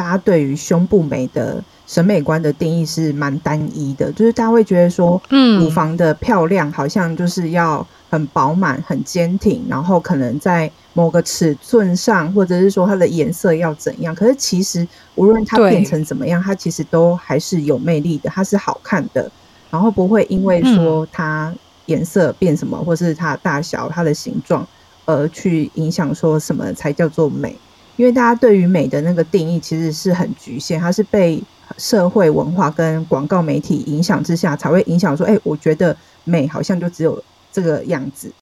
大家对于胸部美的审美观的定义是蛮单一的，就是大家会觉得说，嗯，乳房的漂亮好像就是要很饱满、很坚挺，然后可能在某个尺寸上，或者是说它的颜色要怎样。可是其实无论它变成怎么样，它其实都还是有魅力的，它是好看的，然后不会因为说它颜色变什么，或是它大小、它的形状而去影响说什么才叫做美。因为大家对于美的那个定义其实是很局限，它是被社会文化跟广告媒体影响之下，才会影响说，哎，我觉得美好像就只有这个样子。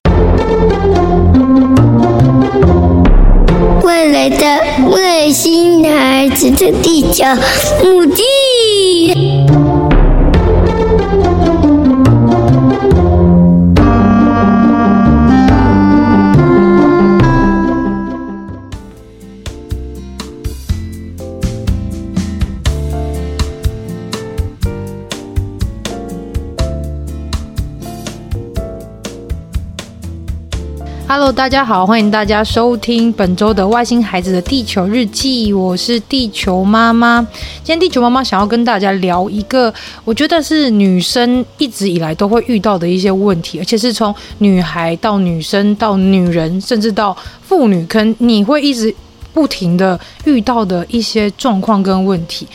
未来的外星孩子的地球母地。大家好，欢迎大家收听本周的《外星孩子的地球日记》，我是地球妈妈。今天地球妈妈想要跟大家聊一个，我觉得是女生一直以来都会遇到的一些问题，而且是从女孩到女生到女人，甚至到妇女，可能你会一直不停的遇到的一些状况跟问题，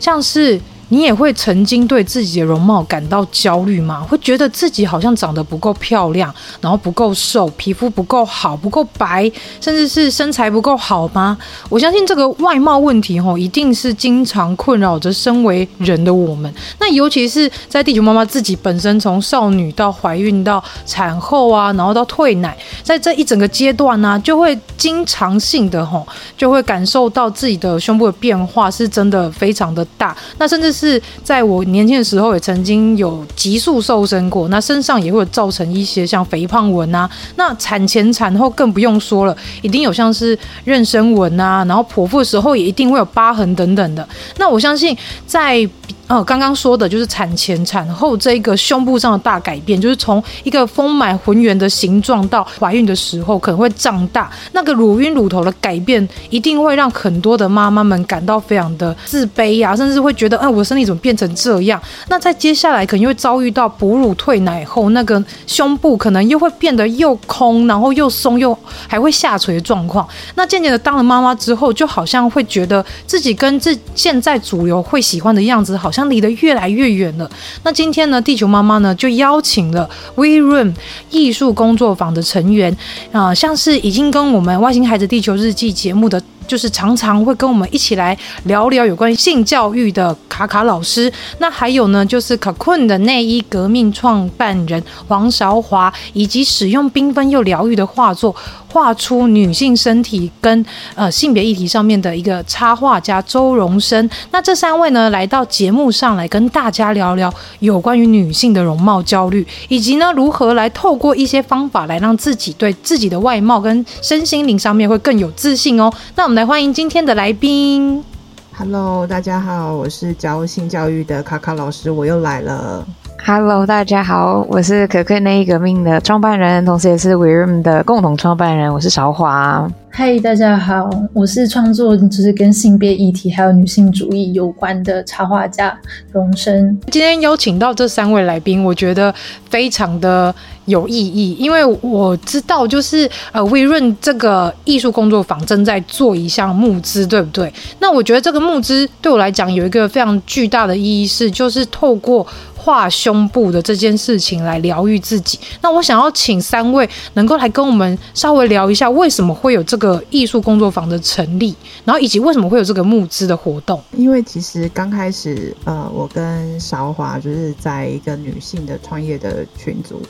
像是。你也会曾经对自己的容貌感到焦虑吗？会觉得自己好像长得不够漂亮，然后不够瘦，皮肤不够好，不够白，甚至是身材不够好吗？我相信这个外貌问题吼，一定是经常困扰着身为人的我们。那尤其是在地球妈妈自己本身，从少女到怀孕到产后啊，然后到退奶，在这一整个阶段呢、就会经常性的吼，就会感受到自己的胸部的变化是真的非常的大，那甚至。是是在我年轻的时候，也曾经有急速瘦身过，那身上也会造成一些像肥胖纹啊，那产前产后更不用说了，一定有像是妊娠纹啊，然后剖腹的时候也一定会有疤痕等等的。那我相信在。哦，刚刚说的就是产前、产后这个胸部上的大改变，就是从一个丰满浑圆的形状到怀孕的时候可能会胀大，那个乳晕乳头的改变一定会让很多的妈妈们感到非常的自卑呀、啊，甚至会觉得，哎，我的身体怎么变成这样？那在接下来可能又会遭遇到哺乳退奶后，那个胸部可能又会变得又空，然后又松，又还会下垂的状况。那渐渐的当了妈妈之后，就好像会觉得自己跟这现在主流会喜欢的样子好。像离得越来越远了。那今天呢，地球妈妈呢就邀请了 We Room 艺术工作坊的成员啊、呃，像是已经跟我们外星孩子地球日记节目的。就是常常会跟我们一起来聊聊有关于性教育的卡卡老师，那还有呢，就是 Cocoon 的内衣革命创办人黄韶华，以及使用缤纷又疗愈的画作画出女性身体跟呃性别议题上面的一个插画家周荣生。那这三位呢，来到节目上来跟大家聊聊有关于女性的容貌焦虑，以及呢如何来透过一些方法来让自己对自己的外貌跟身心灵上面会更有自信哦。那我们。来欢迎今天的来宾。Hello，大家好，我是教性教育的卡卡老师，我又来了。Hello，大家好，我是可可内衣革命的创办人，同时也是 We Room 的共同创办人，我是韶华。嗨，大家好，我是创作就是跟性别议题还有女性主义有关的插画家荣生。今天邀请到这三位来宾，我觉得非常的有意义，因为我知道就是呃，We Room 这个艺术工作坊正在做一项募资，对不对？那我觉得这个募资对我来讲有一个非常巨大的意义是，就是透过。画胸部的这件事情来疗愈自己。那我想要请三位能够来跟我们稍微聊一下，为什么会有这个艺术工作坊的成立，然后以及为什么会有这个募资的活动？因为其实刚开始，呃，我跟韶华就是在一个女性的创业的群组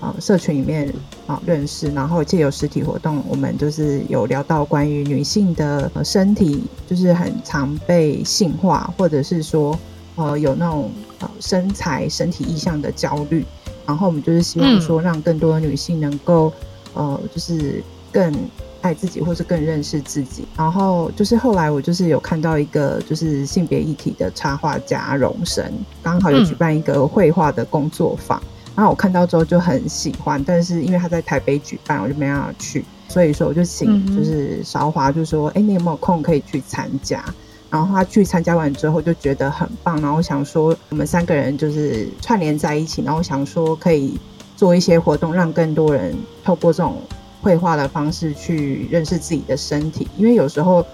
啊、社群里面啊、认识，然后借由实体活动，我们就是有聊到关于女性的身体，就是很常被性化，或者是说呃有那种。呃，身材、身体意向的焦虑，然后我们就是希望说，让更多的女性能够，呃，就是更爱自己，或是更认识自己。然后就是后来我就是有看到一个就是性别议题的插画家荣生，刚好有举办一个绘画的工作坊，然后我看到之后就很喜欢，但是因为他在台北举办，我就没办法去，所以说我就请就是韶华就说，哎、你有没有空可以去参加？然后他去参加完之后就觉得很棒，然后想说我们三个人就是串联在一起，然后想说可以做一些活动，让更多人透过这种绘画的方式去认识自己的身体，因为有时候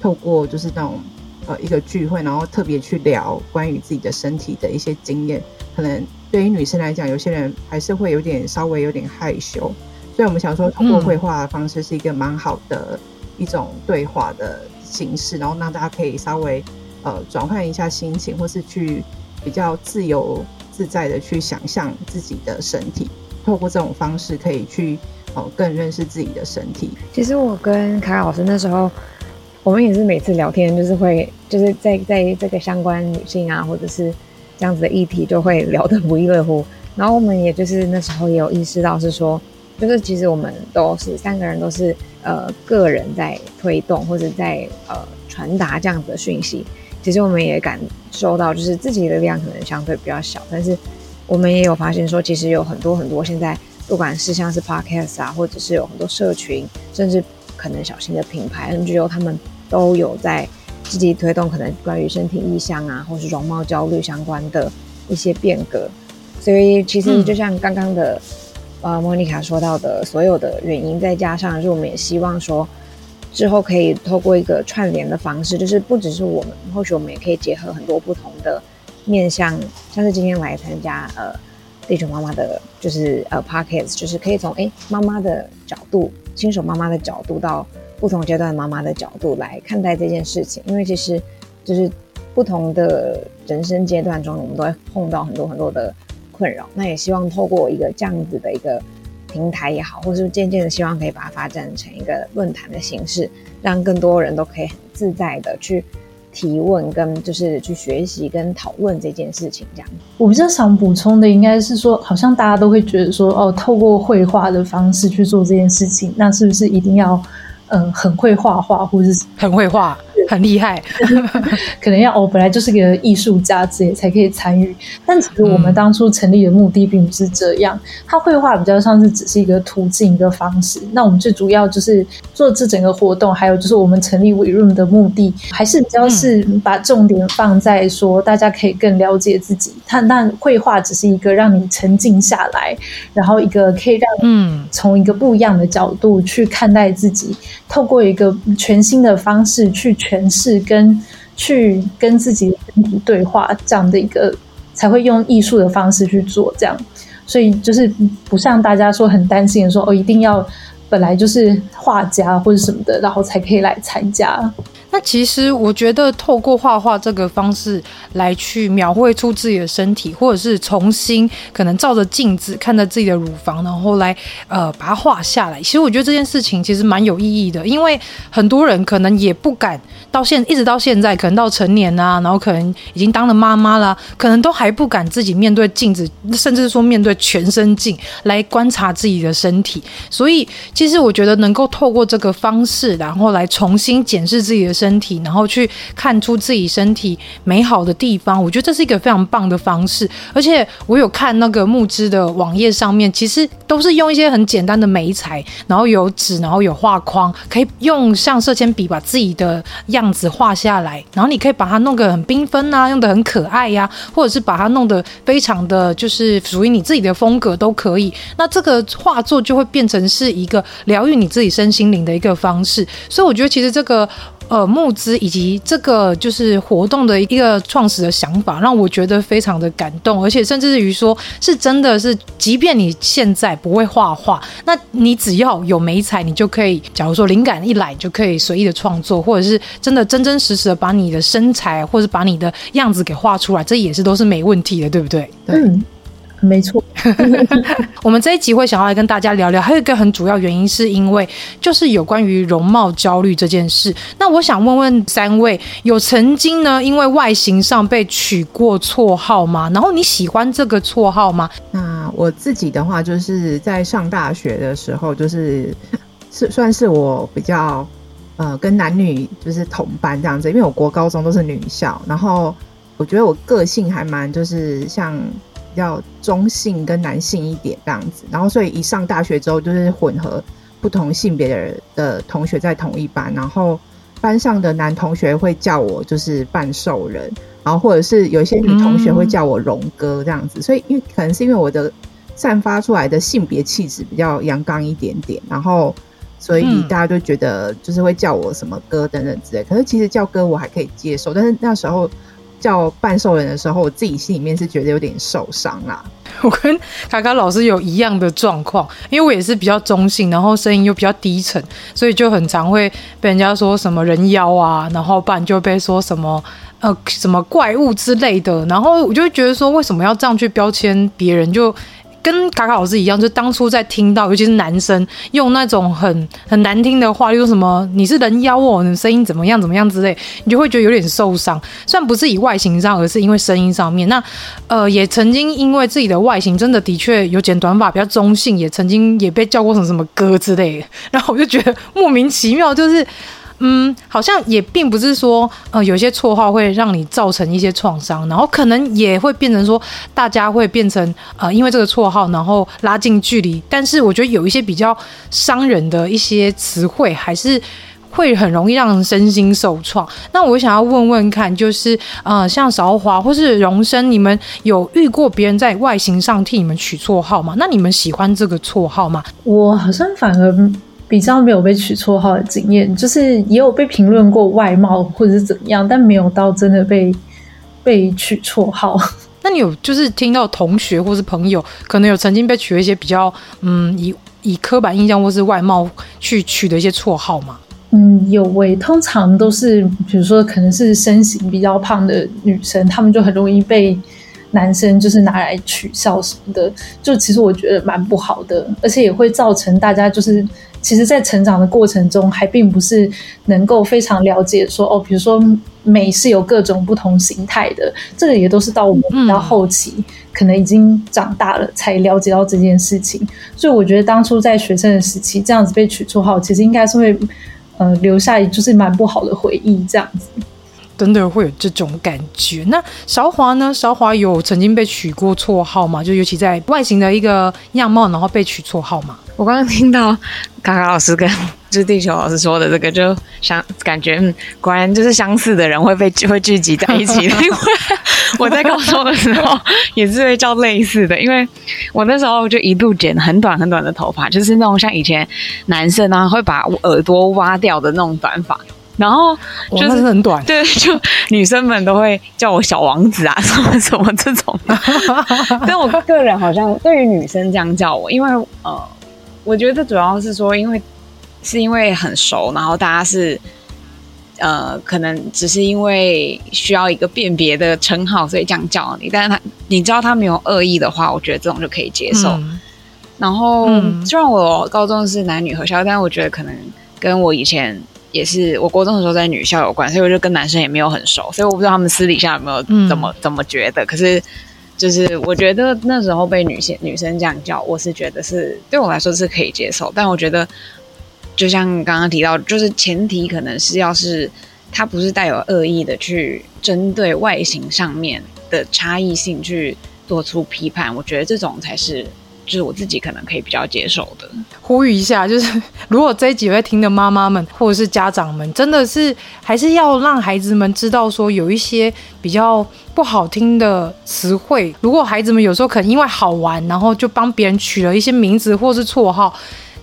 透过就是那种呃一个聚会，然后特别去聊关于自己的身体的一些经验，可能对于女生来讲，有些人还是会有点稍微有点害羞。所以我们想说，通过绘画的方式是一个蛮好的一种对话的形式，然后让大家可以稍微呃转换一下心情，或是去比较自由自在的去想象自己的身体。透过这种方式，可以去呃更认识自己的身体。其实我跟卡卡老师那时候，我们也是每次聊天，就是会就是在在这个相关女性啊，或者是这样子的议题，就会聊得不亦乐乎。然后我们也就是那时候也有意识到是说。就是其实我们都是三个人都是呃个人在推动或者在呃传达这样子的讯息。其实我们也感受到，就是自己的力量可能相对比较小，但是我们也有发现说，其实有很多很多现在不管是像是 Podcast 啊，或者是有很多社群，甚至可能小型的品牌 NGO，他们都有在积极推动可能关于身体意象啊，或是容貌焦虑相关的一些变革。所以其实就像刚刚的。呃，莫妮卡说到的所有的原因，再加上就是我们也希望说，之后可以透过一个串联的方式，就是不只是我们，或许我们也可以结合很多不同的面向，像是今天来参加呃地球妈妈的，就是呃 Podcast，就是可以从诶妈妈的角度，新手妈妈的角度到不同阶段妈妈的角度来看待这件事情，因为其实就是不同的人生阶段中，我们都会碰到很多很多的。困扰，那也希望透过一个这样子的一个平台也好，或是渐渐的希望可以把它发展成一个论坛的形式，让更多人都可以很自在的去提问，跟就是去学习跟讨论这件事情。这样，我比较想补充的应该是说，好像大家都会觉得说，哦，透过绘画的方式去做这件事情，那是不是一定要嗯、呃、很会画画，或者是很会画？很厉害，可能要哦，本来就是个艺术家之类才可以参与。但其实我们当初成立的目的并不是这样，他绘画比较像是只是一个途径一个方式。那我们最主要就是做这整个活动，还有就是我们成立 We Room 的目的，还是比较是把重点放在说大家可以更了解自己。但但绘画只是一个让你沉静下来，然后一个可以让嗯从一个不一样的角度去看待自己，透过一个全新的方式去全。诠释跟去跟自己身体对话这样的一个，才会用艺术的方式去做这样，所以就是不像大家说很担心说哦，一定要本来就是画家或者什么的，然后才可以来参加。那其实我觉得，透过画画这个方式来去描绘出自己的身体，或者是重新可能照着镜子看着自己的乳房，然后来呃把它画下来。其实我觉得这件事情其实蛮有意义的，因为很多人可能也不敢到现一直到现在，可能到成年啊，然后可能已经当了妈妈啦，可能都还不敢自己面对镜子，甚至说面对全身镜来观察自己的身体。所以其实我觉得能够透过这个方式，然后来重新检视自己的身。身体，然后去看出自己身体美好的地方，我觉得这是一个非常棒的方式。而且我有看那个慕姿的网页上面，其实都是用一些很简单的眉材，然后有纸，然后有画框，可以用像色铅笔把自己的样子画下来。然后你可以把它弄得很缤纷啊，用得很可爱呀、或者是把它弄得非常的就是属于你自己的风格都可以。那这个画作就会变成是一个疗愈你自己身心灵的一个方式。所以我觉得其实这个。呃，募资以及这个就是活动的一个创始的想法，让我觉得非常的感动，而且甚至于说是真的是，即便你现在不会画画，那你只要有媒材，你就可以，假如说灵感一来，就可以随意的创作，或者是真的真真实实的把你的身材或者把你的样子给画出来，这也是都是没问题的，对不对？对。嗯没错，我们这一集会想要来跟大家聊聊，还有一个很主要原因，是因为就是有关于容貌焦虑这件事。那我想问问三位，有曾经呢因为外形上被取过绰号吗？然后你喜欢这个绰号吗？那我自己的话，就是在上大学的时候，就是 是算是我比较呃跟男女就是同班这样子，因为我国高中都是女校，然后我觉得我个性还蛮就是像。比较中性跟男性一点这样子，然后所以一上大学之后就是混合不同性别的人的同学在同一班，然后班上的男同学会叫我就是半兽人，然后或者是有一些女同学会叫我龙哥这样子，所以因为可能是因为我的散发出来的性别气质比较阳刚一点点，然后所以大家就觉得就是会叫我什么哥等等之类。可是其实叫哥我还可以接受，但是那时候叫半兽人的时候，我自己心里面是觉得有点受伤啦。我跟卡卡老师有一样的状况，因为我也是比较中性，然后声音又比较低沉，所以就很常会被人家说什么人妖啊，然后不然就被说什么呃什么怪物之类的，然后我就觉得说，为什么要这样去标签别人就。跟卡卡老师一样，就当初在听到，尤其是男生用那种很很难听的话，例如什么“你是人妖哦”，你声音怎么样怎么样之类，你就会觉得有点受伤。虽然不是以外形上，而是因为声音上面。那呃，也曾经因为自己的外形真的的确有剪短发，比较中性，也曾经也被叫过什么什么哥之类的。然后我就觉得莫名其妙，就是。嗯，好像也并不是说，呃，有些绰号会让你造成一些创伤，然后可能也会变成说，大家会变成呃，因为这个绰号，然后拉近距离。但是我觉得有一些比较伤人的一些词汇，还是会很容易让人身心受创。那我想要问问看，就是呃，像韶华或是荣生，你们有遇过别人在外形上替你们取绰号吗？那你们喜欢这个绰号吗？我好像反而。比较没有被取绰号的经验，就是也有被评论过外貌或者是怎么样，但没有到真的被被取绰号。那你有就是听到同学或是朋友可能有曾经被取了一些比较嗯以以刻板印象或是外貌去取的一些绰号吗？嗯，有喂、欸，通常都是比如说可能是身形比较胖的女生，她们就很容易被男生就是拿来取笑什么的，就其实我觉得蛮不好的，而且也会造成大家就是。其实，在成长的过程中，还并不是能够非常了解说哦，比如说美是有各种不同形态的，这个也都是到我们比较后期，可能已经长大了才了解到这件事情。所以，我觉得当初在学生的时期这样子被取绰号，其实应该是会呃留下就是蛮不好的回忆，这样子。真的会有这种感觉。那韶华呢？韶华有曾经被取过绰号吗？就尤其在外形的一个样貌，然后被取绰号吗？我刚刚听到卡卡老师跟就是地球老师说的这个，就想感觉，嗯，果然就是相似的人会被会聚集在一起。因为我在高中的时候也是会叫类似的，因为我那时候就一度剪很短很短的头发，就是那种像以前男生啊会把耳朵挖掉的那种短发。然后就是很短，对，就女生们都会叫我小王子啊，什么什么这种。但我个人好像对于女生这样叫我，因为呃，我觉得主要是说，因为是因为很熟，然后大家是呃，可能只是因为需要一个辨别的称号，所以这样叫你。但是他你知道他没有恶意的话，我觉得这种就可以接受。嗯、然后、嗯、虽然我高中是男女合校，但是我觉得可能跟我以前。也是我国中的时候在女校有关，所以我就跟男生也没有很熟，所以我不知道他们私底下有没有怎么、嗯、怎么觉得。可是就是我觉得那时候被女性女生这样叫，我是觉得是对我来说是可以接受。但我觉得就像刚刚提到，就是前提可能是要是他不是带有恶意的去针对外形上面的差异性去做出批判，我觉得这种才是。就是我自己可能可以比较接受的。呼吁一下，就是 如果这一集会听的妈妈们或者是家长们，真的是还是要让孩子们知道说有一些比较不好听的词汇。如果孩子们有时候可能因为好玩，然后就帮别人取了一些名字或是绰号，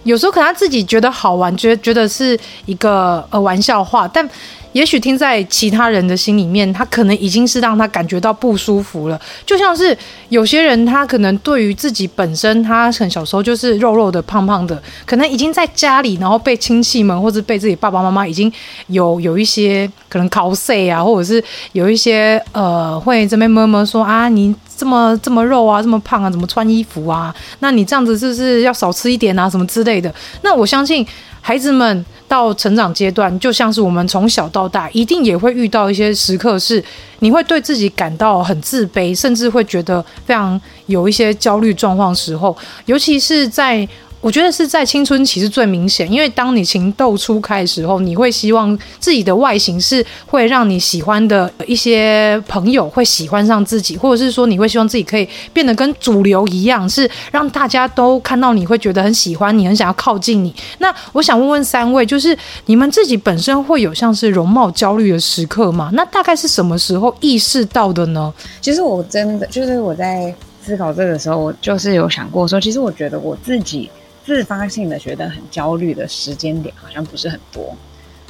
有时候可能他自己觉得好玩，觉得觉得是一个呃玩笑话，但。也许听在其他人的心里面，他可能已经是让他感觉到不舒服了。就像是有些人，他可能对于自己本身，他很小时候就是肉肉的、胖胖的，可能已经在家里，然后被亲戚们或者被自己爸爸妈妈已经有有一些可能 cos 啊，或者是有一些呃会这边摸摸说啊，你这么这么肉啊，这么胖啊，怎么穿衣服啊？那你这样子是不是要少吃一点啊？什么之类的？那我相信。孩子们到成长阶段，就像是我们从小到大，一定也会遇到一些时刻，是你会对自己感到很自卑，甚至会觉得非常有一些焦虑状况时候，尤其是在我觉得是在青春期是最明显，因为当你情窦初开的时候，你会希望自己的外形是会让你喜欢的一些朋友会喜欢上自己，或者是说你会希望自己可以变得跟主流一样，是让大家都看到你会觉得很喜欢你，很想要靠近你。那我想问问三位，就是你们自己本身会有像是容貌焦虑的时刻吗？那大概是什么时候意识到的呢？其实我真的就是我在思考这个时候，我就是有想过说，其实我觉得我自己。自发性的觉得很焦虑的时间点好像不是很多，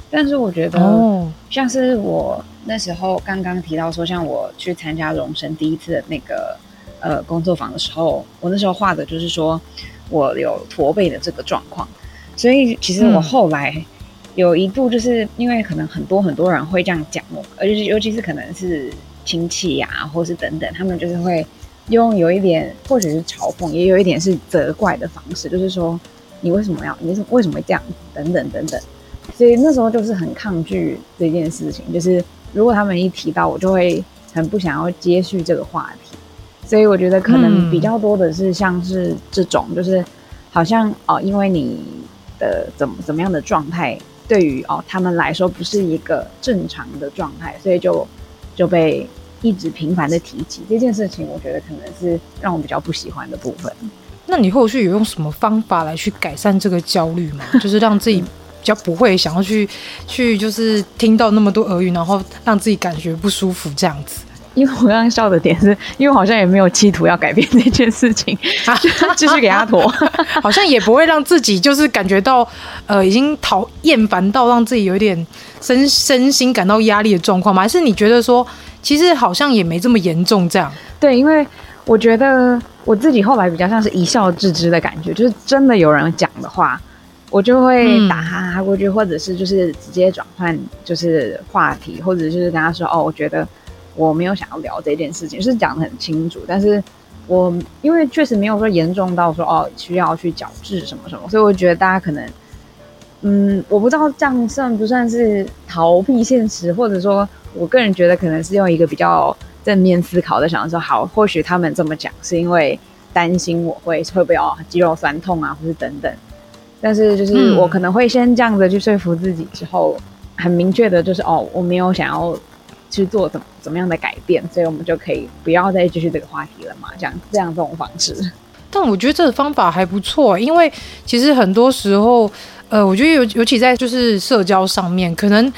但是我觉得，像是我那时候刚刚提到说，像我去参加荣升第一次的那个呃工作坊的时候，我那时候画的就是说我有驼背的这个状况，所以其实我后来有一度就是因为可能很多很多人会这样讲我，而且尤其是可能是亲戚呀、啊，或是等等，他们就是会。用有一点，或许是嘲讽，也有一点是责怪的方式，就是说你为什么要，你是为什么会这样，等等等等。所以那时候就是很抗拒这件事情，就是如果他们一提到，我就会很不想要接续这个话题。所以我觉得可能比较多的是像是这种，就是好像哦、因为你的怎么怎么样的状态，对于哦他们来说不是一个正常的状态，所以就就被。一直频繁的提起这件事情，我觉得可能是让我比较不喜欢的部分。那你后续有用什么方法来去改善这个焦虑吗？就是让自己比较不会想要去去，就是听到那么多俄语，然后让自己感觉不舒服这样子。因为我刚刚笑的点是，因为好像也没有企图要改变这件事情，继续给他拖，好像也不会让自己就是感觉到呃已经讨厌烦到让自己有一点身身心感到压力的状况吗？还是你觉得说？其实好像也没这么严重，这样。对，因为我觉得我自己后来比较像是一笑置之的感觉，就是真的有人讲的话，我就会打哈哈过去，或者是就是直接转换就是话题，或者就是跟他说哦，我觉得我没有想要聊这件事情，是讲得很清楚。但是我因为确实没有说严重到说哦需要去矫治什么什么，所以我觉得大家可能。嗯，我不知道这样算不算是逃避现实，或者说，我个人觉得可能是用一个比较正面思考的想说，好，或许他们这么讲是因为担心我会会不会哦肌肉酸痛啊，或是等等。但是就是我可能会先这样子去说服自己，之后很明确的就是哦，我没有想要去做怎么怎么样的改变，所以我们就可以不要再继续这个话题了嘛，这样这样这种方式。但我觉得这个方法还不错，因为其实很多时候。呃，我觉得尤尤其在就是社交上面，可能，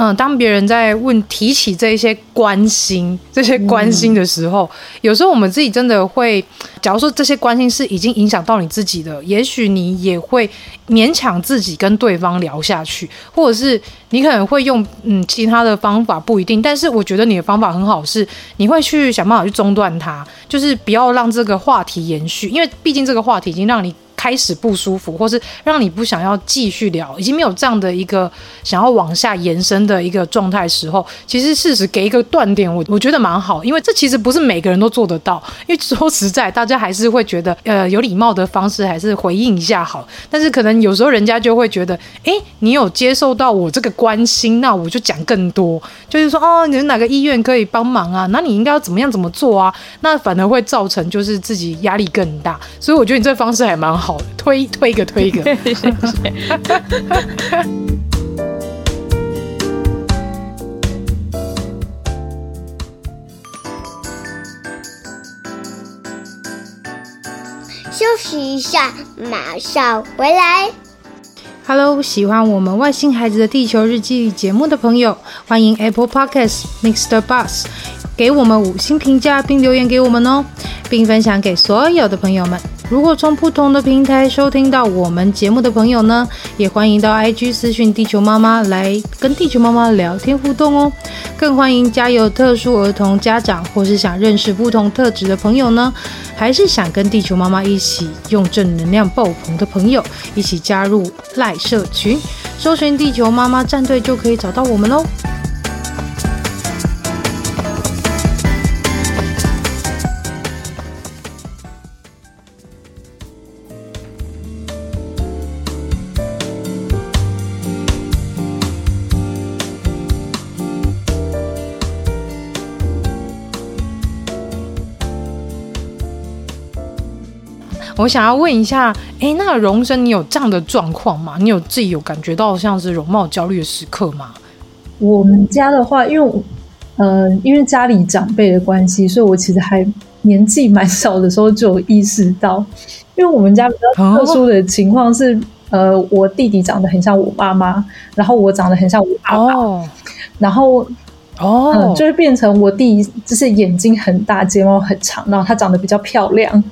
嗯、呃，当别人在问提起这一些关心、这些关心的时候，嗯、有时候我们自己真的会，假如说这些关心是已经影响到你自己的，也许你也会勉强自己跟对方聊下去，或者是你可能会用嗯其他的方法，不一定。但是我觉得你的方法很好，是你会去想办法去中断它，就是不要让这个话题延续，因为毕竟这个话题已经让你。开始不舒服，或是让你不想要继续聊，已经没有这样的一个想要往下延伸的一个状态时候，其实事实给一个断点，我我觉得蛮好，因为这其实不是每个人都做得到。因为说实在，大家还是会觉得，呃，有礼貌的方式还是回应一下好。但是可能有时候人家就会觉得，哎，你有接受到我这个关心，那我就讲更多，就是说，哦，你是哪个医院可以帮忙啊？那你应该要怎么样怎么做啊？那反而会造成就是自己压力更大。所以我觉得你这方式还蛮好。推推一个推一个，谢谢。休息一下，马上回来。Hello，喜欢我们外星孩子的地球日记节目的朋友，欢迎 Apple Podcasts Mr. Bus 给我们五星评价并留言给我们哦，并分享给所有的朋友们。如果从不同的平台收听到我们节目的朋友呢，也欢迎到 IG 私讯地球妈妈来跟地球妈妈聊天互动哦。更欢迎家有特殊儿童家长或是想认识不同特质的朋友呢，还是想跟地球妈妈一起用正能量爆棚的朋友，一起加入赖社群，搜寻地球妈妈战队就可以找到我们喽。我想要问一下，哎，那个荣生，你有这样的状况吗？你有自己有感觉到像是容貌焦虑的时刻吗？我们家的话，因为呃，因为家里长辈的关系，所以我其实还年纪蛮小的时候就有意识到，因为我们家比较特殊的情况是，哦、呃，我弟弟长得很像我妈妈，然后我长得很像我爸爸，哦、然后。哦、呃，就是变成我弟，就是眼睛很大，睫毛很长，然后他长得比较漂亮，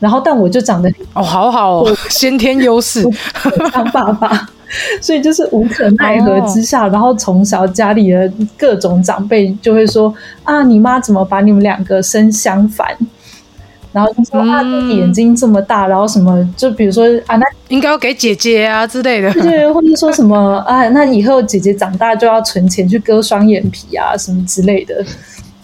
然后但我就长得哦，好好哦，先天优势，当爸爸，所以就是无可奈何之下，哦、然后从小家里的各种长辈就会说啊，你妈怎么把你们两个生相反？然后就说啊，弟弟眼睛这么大，然后什么，就比如说啊，那应该要给姐姐啊之类的，对，或者说什么啊，那以后姐姐长大就要存钱去割双眼皮啊，什么之类的，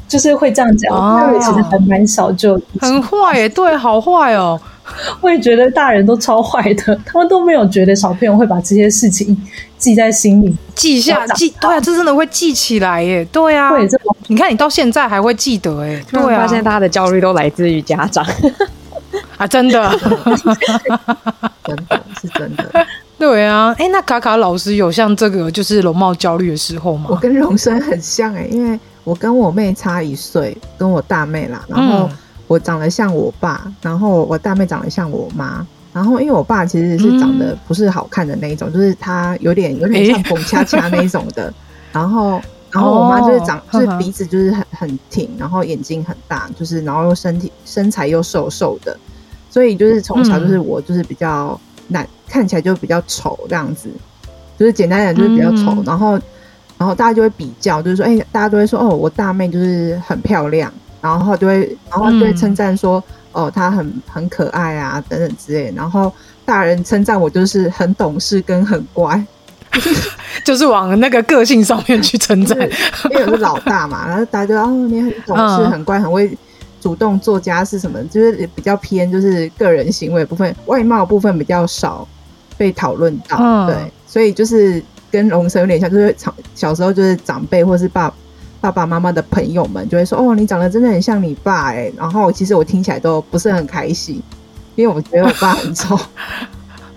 就是会这样讲。那我、哦、其实还蛮小就很坏耶，对，好坏哦。我也觉得大人都超坏的，他们都没有觉得小朋友会把这些事情记在心里，记下记，对啊，这真的会记起来耶，对啊，对，你看你到现在还会记得哎，对啊，发现大家的焦虑都来自于家长。啊，真的，真的是真的，对啊，哎，那卡卡老师有像这个就是容貌焦虑的时候吗？我跟荣生很像哎，因为我跟我妹差一岁，跟我大妹啦，然后。嗯我长得像我爸，然后我大妹长得像我妈，然后因为我爸其实是长得不是好看的那一种，嗯、就是他有点有点像彭恰恰那一种的，欸、然后 然后我妈就是长、哦、就是鼻子就是很很挺，然后眼睛很大，就是然后又身体身材又瘦瘦的，所以就是从小就是我就是比较难、嗯、看起来就比较丑这样子，就是简单点就是比较丑，嗯、然后然后大家就会比较，就是说哎、欸，大家都会说哦，我大妹就是很漂亮。然后就会，然后就会称赞说：“嗯、哦，她很很可爱啊，等等之类。”然后大人称赞我就是很懂事跟很乖，就是往那个个性上面去称赞，因为我是老大嘛。然后大家就哦，你很懂事、嗯、很乖、很会主动做家事什么，就是比较偏就是个人行为部分，外貌部分比较少被讨论到。嗯、对，所以就是跟龙生有点像，就是长小时候就是长辈或是爸。爸爸妈妈的朋友们就会说：“哦，你长得真的很像你爸哎。”然后其实我听起来都不是很开心，因为我觉得我爸很丑。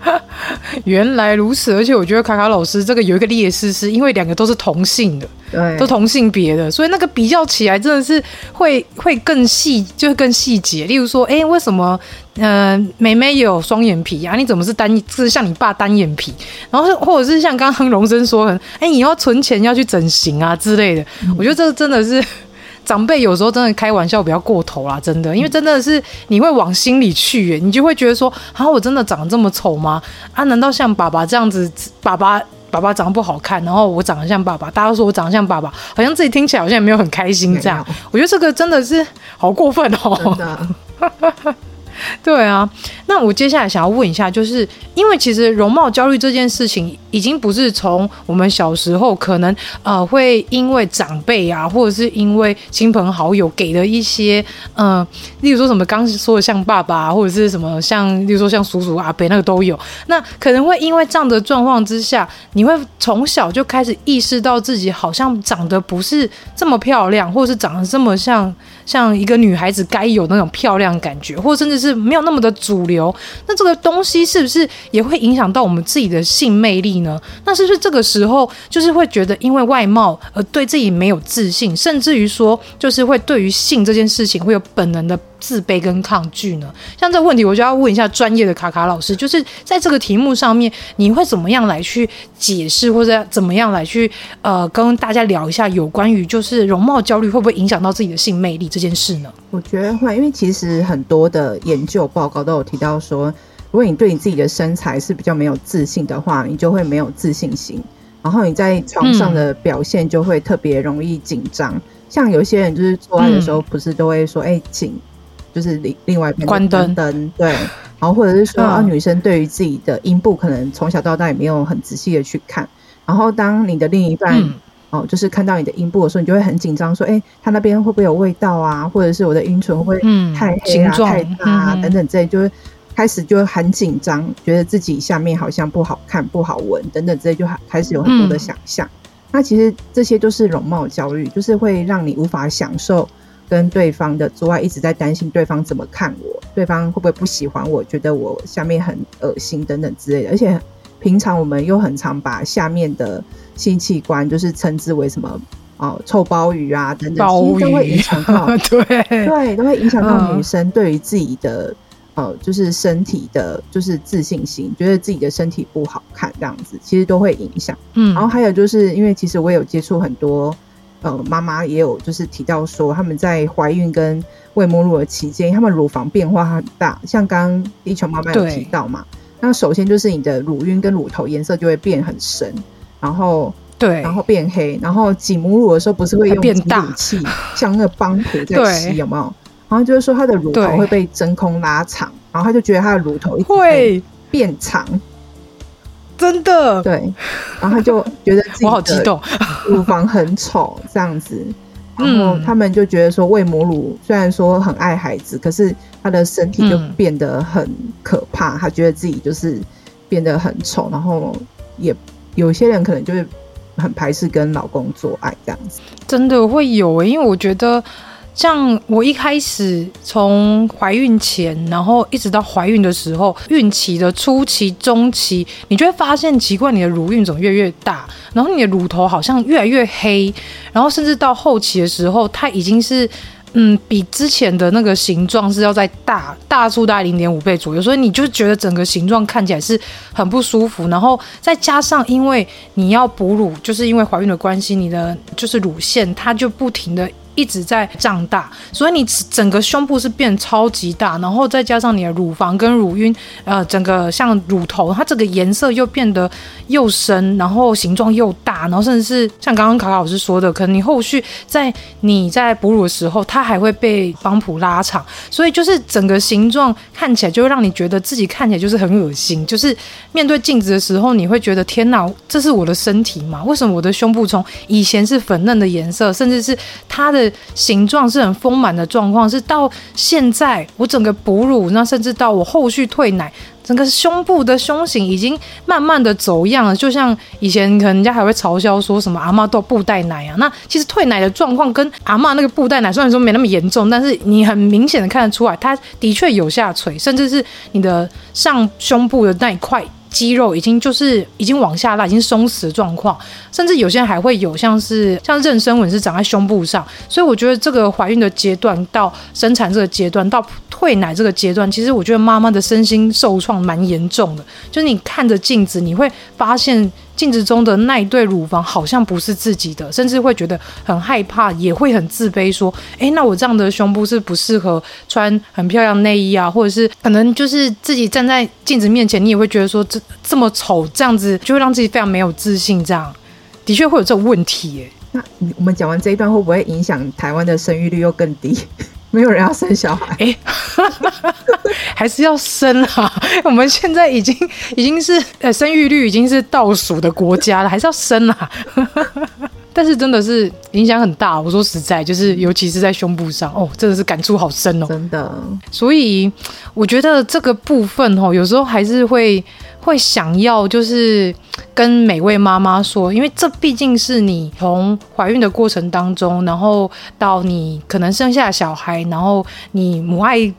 原来如此，而且我觉得卡卡老师这个有一个劣势，是因为两个都是同性的，对，都同性别的，所以那个比较起来真的是会会更细，就是更细节。例如说，哎，为什么呃妹妹有双眼皮啊？你怎么是单，是像你爸单眼皮？然后或者是像刚刚荣生说的，哎，你要存钱要去整形啊之类的。嗯、我觉得这真的是。长辈有时候真的开玩笑比较过头啦，真的，因为真的是你会往心里去，你就会觉得说，啊，我真的长得这么丑吗？啊，难道像爸爸这样子，爸爸爸爸长得不好看，然后我长得像爸爸，大家都说我长得像爸爸，好像自己听起来好像也没有很开心这样。我觉得这个真的是好过分哦。对啊，那我接下来想要问一下，就是因为其实容貌焦虑这件事情，已经不是从我们小时候可能呃会因为长辈啊，或者是因为亲朋好友给的一些嗯、例如说什么刚说的像爸爸，或者是什么像，例如说像叔叔阿伯那个都有。那可能会因为这样的状况之下，你会从小就开始意识到自己好像长得不是这么漂亮，或者是长得这么像像一个女孩子该有那种漂亮感觉，或甚至是是没有那么的主流。那这个东西是不是也会影响到我们自己的性魅力呢？那是不是这个时候就是会觉得因为外貌而对自己没有自信，甚至于说就是会对于性这件事情会有本能的自卑跟抗拒呢？像这个问题，我就要问一下专业的卡卡老师，就是在这个题目上面，你会怎么样来去解释，或者怎么样来去呃跟大家聊一下有关于就是容貌焦虑会不会影响到自己的性魅力这件事呢？我觉得会，因为其实很多的研究报告都有提到说。如果你对你自己的身材是比较没有自信的话，你就会没有自信心，然后你在床上的表现就会特别容易紧张。嗯、像有些人就是做爱的时候，不是都会说：“哎、嗯，请就是另另外一边关灯。”灯对，然后或者是说啊，女生对于自己的阴部可能从小到大也没有很仔细的去看，然后当你的另一半、嗯、哦，就是看到你的阴部的时候，你就会很紧张，说：“哎，他那边会不会有味道啊？或者是我的阴唇会太黑啊、嗯、太大啊、嗯、等等这类，就是。”开始就很紧张，觉得自己下面好像不好看、不好闻等等这些，就开始有很多的想象。嗯、那其实这些都是容貌焦虑，就是会让你无法享受跟对方的之外一直在担心对方怎么看我，对方会不会不喜欢我，觉得我下面很恶心等等之类的。而且平常我们又很常把下面的性器官就是称之为什么哦，臭鲍鱼啊等等，其实都会影响到，对对，都会影响到女生对于自己的。呃，就是身体的，就是自信心，觉得自己的身体不好看这样子，其实都会影响。嗯，然后还有就是因为其实我有接触很多，呃，妈妈也有就是提到说，他们在怀孕跟喂母乳的期间，他们乳房变化很大，像刚刚地球妈妈有提到嘛，那首先就是你的乳晕跟乳头颜色就会变很深，然后对，然后变黑，然后挤母乳的时候不是会用挤乳器，像那个帮浦在吸，有没有？然后就是说，他的乳头会被真空拉长，然后他就觉得他的乳头会。变长，真的对。然后他就觉得自己我好激动，乳房很丑这样子。然后他们就觉得说，喂母乳虽然说很爱孩子，可是他的身体就变得很可怕。他觉得自己就是变得很丑，然后也有些人可能就是很排斥跟老公做爱这样子。真的会有诶，因为我觉得。像我一开始从怀孕前，然后一直到怀孕的时候，孕期的初期、中期，你就会发现奇怪，你的乳晕怎么越越大，然后你的乳头好像越来越黑，然后甚至到后期的时候，它已经是嗯比之前的那个形状是要再大大出大概零点五倍左右，所以你就觉得整个形状看起来是很不舒服，然后再加上因为你要哺乳，就是因为怀孕的关系，你的就是乳腺它就不停的。一直在胀大，所以你整个胸部是变超级大，然后再加上你的乳房跟乳晕，呃，整个像乳头，它这个颜色又变得又深，然后形状又大，然后甚至是像刚刚卡卡老师说的，可能你后续在你在哺乳的时候，它还会被帮浦拉长，所以就是整个形状看起来就会让你觉得自己看起来就是很恶心，就是面对镜子的时候，你会觉得天哪，这是我的身体吗？为什么我的胸部从以前是粉嫩的颜色，甚至是它的。形状是很丰满的状况，是到现在我整个哺乳，那甚至到我后续退奶，整个胸部的胸型已经慢慢的走样了。就像以前可能人家还会嘲笑说什么阿嬷都布袋奶啊，那其实退奶的状况跟阿嬷那个布袋奶虽然说没那么严重，但是你很明显的看得出来，它的确有下垂，甚至是你的上胸部的那一块。肌肉已经就是已经往下拉，已经松弛的状况，甚至有些人还会有像是像妊娠纹是长在胸部上，所以我觉得这个怀孕的阶段到生产这个阶段到退奶这个阶段，其实我觉得妈妈的身心受创蛮严重的，就是你看着镜子，你会发现。镜子中的那一对乳房好像不是自己的，甚至会觉得很害怕，也会很自卑，说：“诶，那我这样的胸部是不适合穿很漂亮内衣啊，或者是可能就是自己站在镜子面前，你也会觉得说这这么丑，这样子就会让自己非常没有自信。这样的确会有这种问题耶。那我们讲完这一段，会不会影响台湾的生育率又更低？没有人要生小孩，哎，还是要生啊！我们现在已经已经是呃生育率已经是倒数的国家了，还是要生啊！但是真的是影响很大，我说实在，就是尤其是在胸部上哦，真的是感触好深哦，真的。所以我觉得这个部分哦，有时候还是会。会想要就是 跟每位妈妈说，因为这毕竟是你从怀孕的过程当中，然后到你可能生下小孩，然后你母爱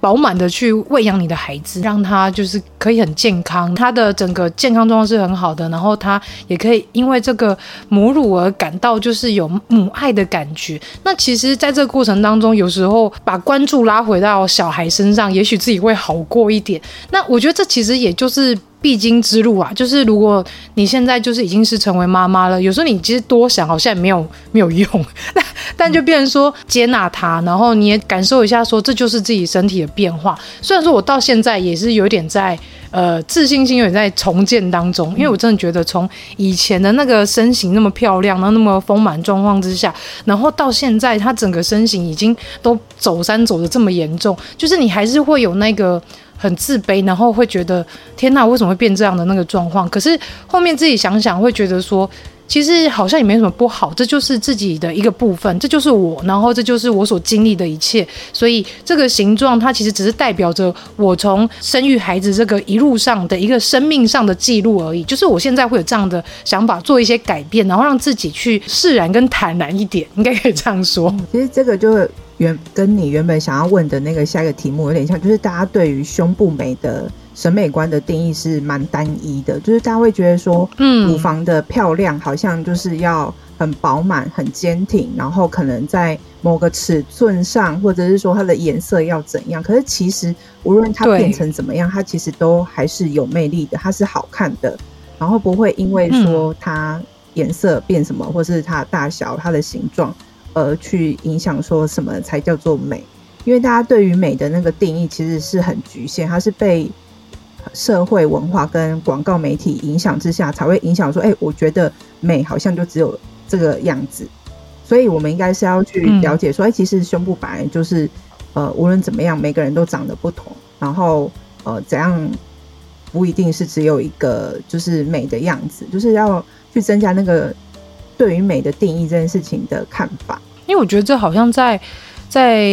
饱满的去喂养你的孩子，让他就是可以很健康，他的整个健康状况是很好的，然后他也可以因为这个母乳而感到就是有母爱的感觉。那其实，在这个过程当中，有时候把关注拉回到小孩身上，也许自己会好过一点。那我觉得这其实也就是。必经之路啊，就是如果你现在就是已经是成为妈妈了，有时候你其实多想好像也没有没有用，但但就变成说接纳它，然后你也感受一下，说这就是自己身体的变化。虽然说我到现在也是有点在呃自信心有点在重建当中，因为我真的觉得从以前的那个身形那么漂亮，然后那么丰满状况之下，然后到现在她整个身形已经都走山走的这么严重，就是你还是会有那个。很自卑，然后会觉得天哪，为什么会变这样的那个状况？可是后面自己想想，会觉得说，其实好像也没什么不好，这就是自己的一个部分，这就是我，然后这就是我所经历的一切。所以这个形状，它其实只是代表着我从生育孩子这个一路上的一个生命上的记录而已。就是我现在会有这样的想法，做一些改变，然后让自己去释然跟坦然一点，应该可以这样说。其实这个就原跟你原本想要问的那个下一个题目有点像，就是大家对于胸部美的审美观的定义是蛮单一的，就是大家会觉得说，嗯，乳房的漂亮好像就是要很饱满、很坚挺，然后可能在某个尺寸上，或者是说它的颜色要怎样。可是其实无论它变成怎么样，它其实都还是有魅力的，它是好看的，然后不会因为说它颜色变什么，或是它的大小、它的形状。而去影响说什么才叫做美？因为大家对于美的那个定义其实是很局限，它是被社会文化跟广告媒体影响之下才会影响说，哎、欸，我觉得美好像就只有这个样子。所以我们应该是要去了解说，哎、欸，其实胸部本来就是呃，无论怎么样，每个人都长得不同，然后呃，怎样不一定是只有一个就是美的样子，就是要去增加那个。对于美的定义这件事情的看法，因为我觉得这好像在在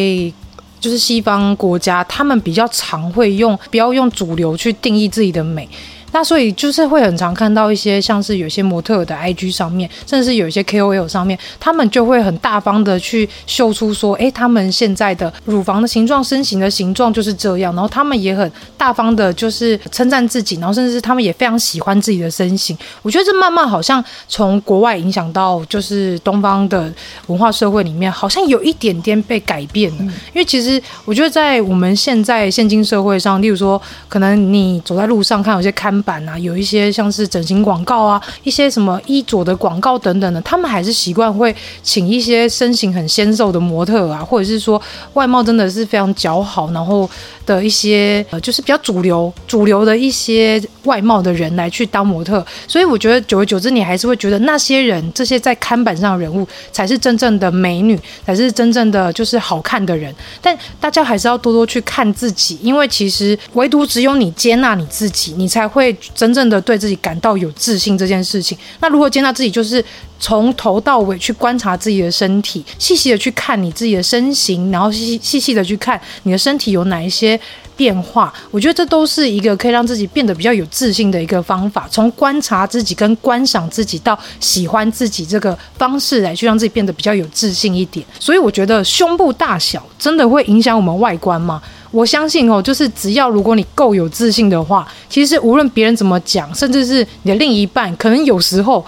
就是西方国家，他们比较常会用不要用主流去定义自己的美。那所以就是会很常看到一些像是有些模特的 IG 上面，甚至是有一些 KOL 上面，他们就会很大方的去秀出说，哎，他们现在的乳房的形状、身形的形状就是这样。然后他们也很大方的，就是称赞自己，然后甚至是他们也非常喜欢自己的身形。我觉得这慢慢好像从国外影响到就是东方的文化社会里面，好像有一点点被改变了。因为其实我觉得在我们现在现今社会上，例如说，可能你走在路上看有些看。版啊，有一些像是整形广告啊，一些什么衣着的广告等等的，他们还是习惯会请一些身形很纤瘦的模特啊，或者是说外貌真的是非常姣好，然后的一些呃，就是比较主流主流的一些外貌的人来去当模特。所以我觉得久而久之，你还是会觉得那些人，这些在看板上的人物才是真正的美女，才是真正的就是好看的人。但大家还是要多多去看自己，因为其实唯独只有你接纳你自己，你才会。真正的对自己感到有自信这件事情，那如何接纳自己？就是从头到尾去观察自己的身体，细细的去看你自己的身形，然后细细细的去看你的身体有哪一些变化。我觉得这都是一个可以让自己变得比较有自信的一个方法。从观察自己跟观赏自己到喜欢自己这个方式来去让自己变得比较有自信一点。所以我觉得胸部大小真的会影响我们外观吗？我相信哦，就是只要如果你够有自信的话，其实无论别人怎么讲，甚至是你的另一半，可能有时候。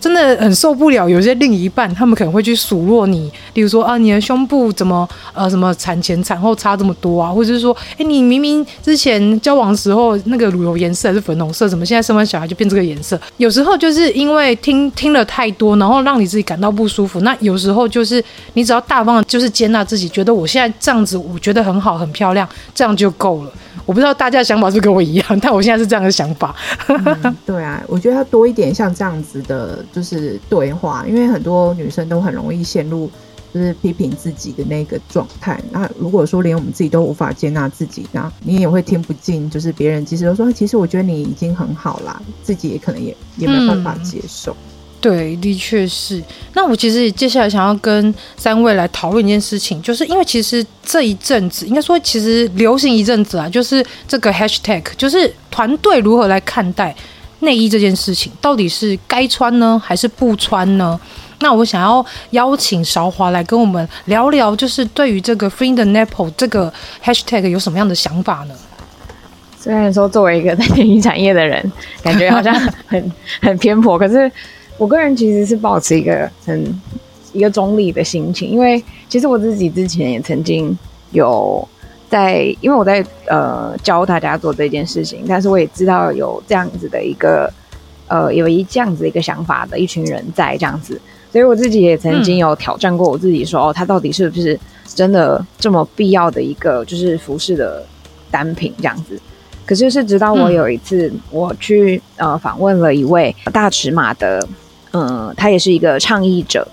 真的很受不了，有些另一半他们可能会去数落你，例如说啊，你的胸部怎么呃什么产前产后差这么多啊，或者是说，哎，你明明之前交往的时候那个乳头颜色是粉红色，怎么现在生完小孩就变这个颜色？有时候就是因为听听了太多，然后让你自己感到不舒服。那有时候就是你只要大方的，就是接纳自己，觉得我现在这样子，我觉得很好，很漂亮，这样就够了。我不知道大家的想法是不是跟我一样，但我现在是这样的想法。嗯、对啊，我觉得要多一点像这样子的，就是对话，因为很多女生都很容易陷入就是批评自己的那个状态。那如果说连我们自己都无法接纳自己，那你也会听不进，就是别人其实都说，其实我觉得你已经很好啦，自己也可能也也没办法接受。嗯对，的确是。那我其实接下来想要跟三位来讨论一件事情，就是因为其实这一阵子，应该说其实流行一阵子啊，就是这个 hashtag，就是团队如何来看待内衣这件事情，到底是该穿呢，还是不穿呢？那我想要邀请韶华来跟我们聊聊，就是对于这个 Free the Nipple 这个 hashtag 有什么样的想法呢？虽然说作为一个在内衣产业的人，感觉好像很 很偏颇，可是。我个人其实是保持一个很一个中立的心情，因为其实我自己之前也曾经有在，因为我在呃教大家做这件事情，但是我也知道有这样子的一个呃有一这样子一个想法的一群人在这样子，所以我自己也曾经有挑战过我自己说，哦，它到底是不是真的这么必要的一个就是服饰的单品这样子。可是是直到我有一次我去呃访问了一位大尺码的。嗯，他也是一个倡议者，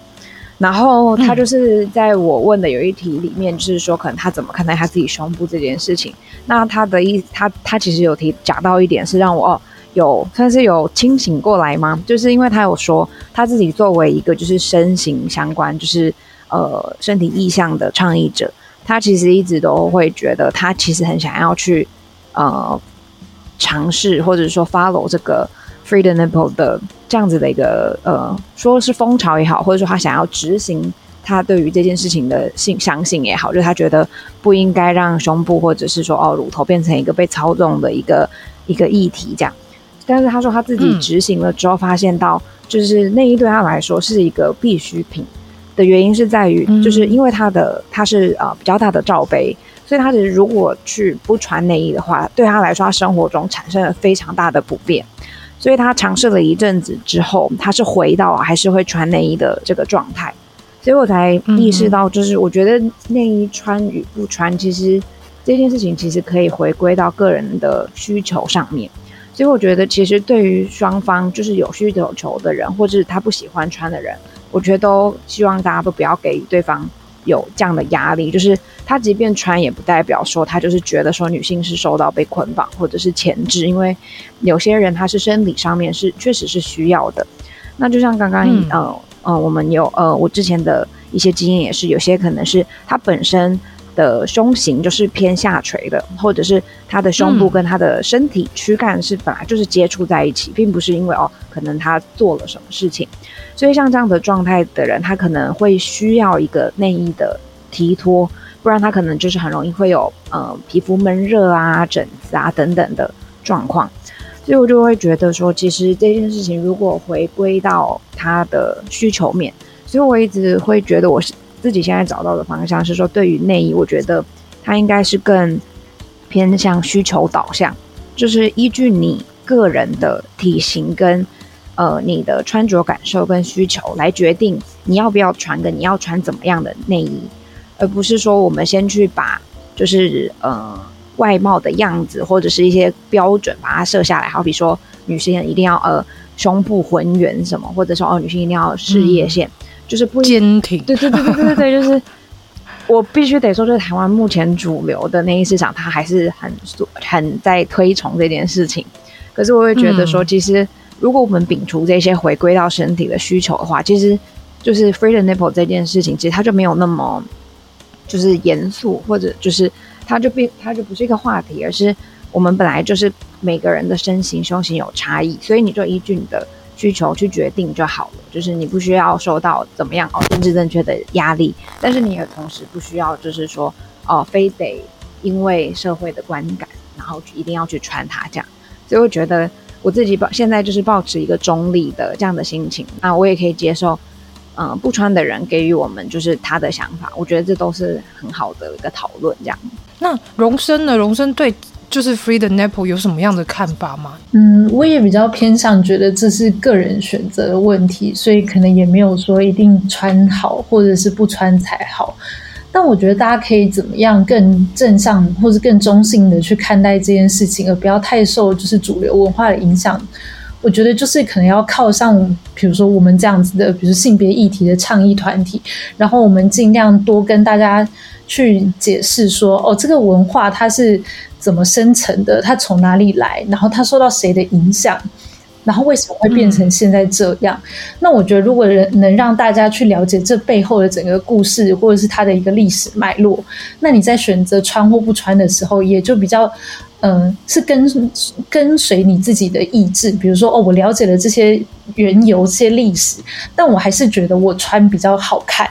然后他就是在我问的有一题里面，就是说可能他怎么看待他自己胸部这件事情。那他的意，他他其实有提讲到一点，是让我哦有算是有清醒过来吗？就是因为他有说他自己作为一个就是身形相关，就是呃身体意象的倡议者，他其实一直都会觉得他其实很想要去呃尝试或者说 follow 这个。Free the nipple 的这样子的一个呃，说是风潮也好，或者说他想要执行他对于这件事情的信相信也好，就是他觉得不应该让胸部或者是说哦乳头变成一个被操纵的一个一个议题这样。但是他说他自己执行了之后，发现到就是内衣对他来说是一个必需品的原因是在于，就是因为他的他是呃比较大的罩杯，所以他是如果去不穿内衣的话，对他来说他生活中产生了非常大的不便。所以他尝试了一阵子之后，他是回到还是会穿内衣的这个状态，所以我才意识到，就是我觉得内衣穿与不穿，其实这件事情其实可以回归到个人的需求上面。所以我觉得，其实对于双方就是有需求的人，或者是他不喜欢穿的人，我觉得都希望大家都不要给予对方有这样的压力，就是他即便穿，也不代表说他就是觉得说女性是受到被捆绑或者是钳制，因为有些人他是生理上面是确实是需要的。那就像刚刚、嗯、呃呃，我们有呃，我之前的一些经验也是，有些可能是他本身的胸型就是偏下垂的，或者是他的胸部跟他的身体躯干是本来就是接触在一起，并不是因为哦，可能他做了什么事情。所以像这样的状态的人，他可能会需要一个内衣的提托，不然他可能就是很容易会有呃皮肤闷热啊、疹子啊等等的状况。所以我就会觉得说，其实这件事情如果回归到他的需求面，所以我一直会觉得我是自己现在找到的方向是说，对于内衣，我觉得它应该是更偏向需求导向，就是依据你个人的体型跟。呃，你的穿着感受跟需求来决定你要不要穿的，你要穿怎么样的内衣，而不是说我们先去把就是呃外貌的样子或者是一些标准把它设下来，好比说女性一定要呃胸部浑圆什么，或者说哦女性一定要事业线，嗯、就是不坚挺。对对对对对对对，就是我必须得说，就是台湾目前主流的内衣市场，它还是很很在推崇这件事情。可是我会觉得说，其实。如果我们摒除这些回归到身体的需求的话，其实就是 free the nipple 这件事情，其实它就没有那么就是严肃，或者就是它就变它就不是一个话题，而是我们本来就是每个人的身形胸型有差异，所以你就依据你的需求去决定就好了。就是你不需要受到怎么样哦政治正确的压力，但是你也同时不需要就是说哦非得因为社会的观感，然后一定要去穿它这样。所以我觉得。我自己抱现在就是保持一个中立的这样的心情，那我也可以接受，嗯、不穿的人给予我们就是他的想法，我觉得这都是很好的一个讨论。这样，那荣升呢？荣升对就是 free the nipple 有什么样的看法吗？嗯，我也比较偏向觉得这是个人选择的问题，所以可能也没有说一定穿好或者是不穿才好。但我觉得大家可以怎么样更正向或者更中性的去看待这件事情，而不要太受就是主流文化的影响。我觉得就是可能要靠上，比如说我们这样子的，比如性别议题的倡议团体，然后我们尽量多跟大家去解释说，哦，这个文化它是怎么生成的，它从哪里来，然后它受到谁的影响。然后为什么会变成现在这样？那我觉得，如果人能让大家去了解这背后的整个故事，或者是它的一个历史脉络，那你在选择穿或不穿的时候，也就比较，嗯、是跟跟随你自己的意志。比如说，哦，我了解了这些缘由、这些历史，但我还是觉得我穿比较好看，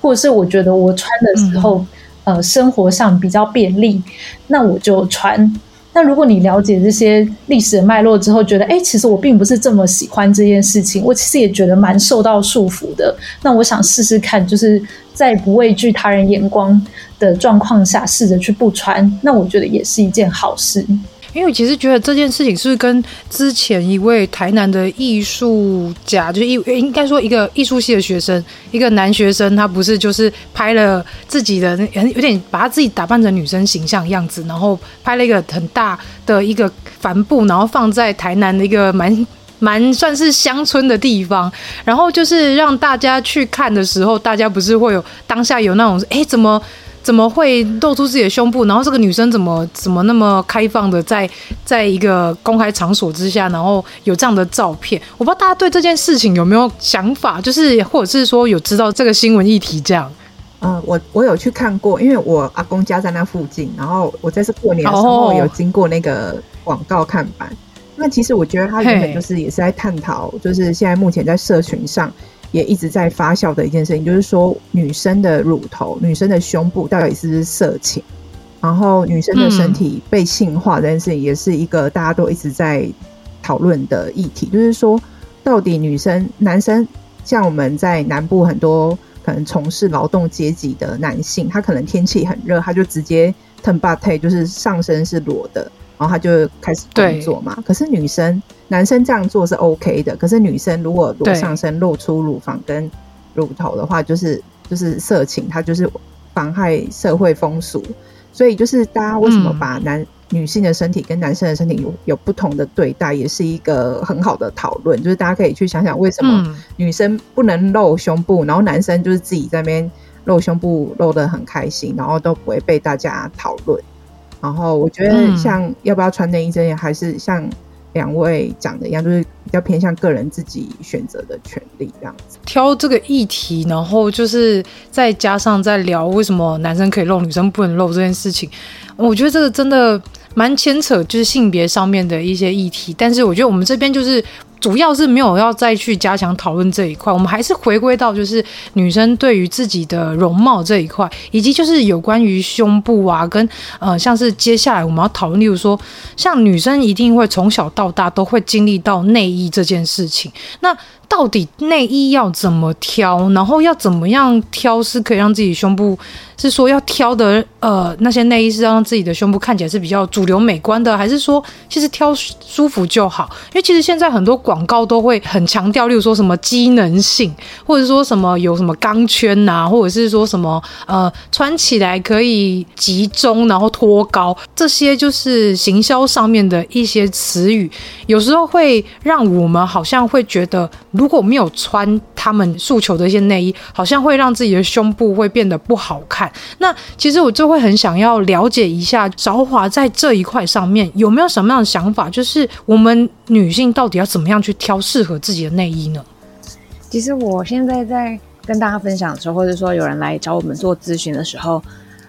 或者是我觉得我穿的时候，呃，生活上比较便利，那我就穿。那如果你了解这些历史的脉络之后，觉得哎，其实我并不是这么喜欢这件事情，我其实也觉得蛮受到束缚的。那我想试试看，就是在不畏惧他人眼光的状况下，试着去不穿，那我觉得也是一件好事。因为我其实觉得这件事情是跟之前一位台南的艺术家，就是一应该说一个艺术系的学生，一个男学生，他不是就是拍了自己的很有点把他自己打扮成女生形象样子，然后拍了一个很大的一个帆布，然后放在台南的一个蛮蛮算是乡村的地方，然后就是让大家去看的时候，大家不是会有当下有那种哎怎么？怎么会露出自己的胸部？然后这个女生怎么怎么那么开放的在在一个公开场所之下，然后有这样的照片？我不知道大家对这件事情有没有想法，就是或者是说有知道这个新闻议题这样？嗯，我我有去看过，因为我阿公家在那附近，然后我这次过年的时候有经过那个广告看板。Oh. 那其实我觉得他原本就是也是在探讨，就是现在目前在社群上也一直在发酵的一件事情，就是说女生的乳头、女生的胸部到底是不是色情？然后女生的身体被性化这件事情，也是一个大家都一直在讨论的议题。就是说，到底女生、男生，像我们在南部很多可能从事劳动阶级的男性，他可能天气很热，他就直接 turn body，就是上身是裸的，然后他就开始工作嘛。可是女生、男生这样做是 OK 的，可是女生如果裸上身露出乳房跟乳头的话，就是就是色情，它就是妨害社会风俗。所以就是大家为什么把男、嗯、女性的身体跟男生的身体有有不同的对待，也是一个很好的讨论。就是大家可以去想想，为什么女生不能露胸部，然后男生就是自己在那边露胸部露得很开心，然后都不会被大家讨论。然后我觉得像要不要穿内衣这些，还是像。两位讲的一样，就是比较偏向个人自己选择的权利这样子。挑这个议题，然后就是再加上在聊为什么男生可以露，女生不能露这件事情。我觉得这个真的蛮牵扯，就是性别上面的一些议题。但是我觉得我们这边就是。主要是没有要再去加强讨论这一块，我们还是回归到就是女生对于自己的容貌这一块，以及就是有关于胸部啊，跟呃像是接下来我们要讨论，例如说像女生一定会从小到大都会经历到内衣这件事情，那。到底内衣要怎么挑，然后要怎么样挑是可以让自己胸部，是说要挑的呃那些内衣是让自己的胸部看起来是比较主流美观的，还是说其实挑舒服就好？因为其实现在很多广告都会很强调，例如说什么机能性，或者说什么有什么钢圈呐、啊，或者是说什么呃穿起来可以集中然后托高，这些就是行销上面的一些词语，有时候会让我们好像会觉得。如果没有穿他们诉求的一些内衣，好像会让自己的胸部会变得不好看。那其实我就会很想要了解一下韶华在这一块上面有没有什么样的想法，就是我们女性到底要怎么样去挑适合自己的内衣呢？其实我现在在跟大家分享的时候，或者说有人来找我们做咨询的时候，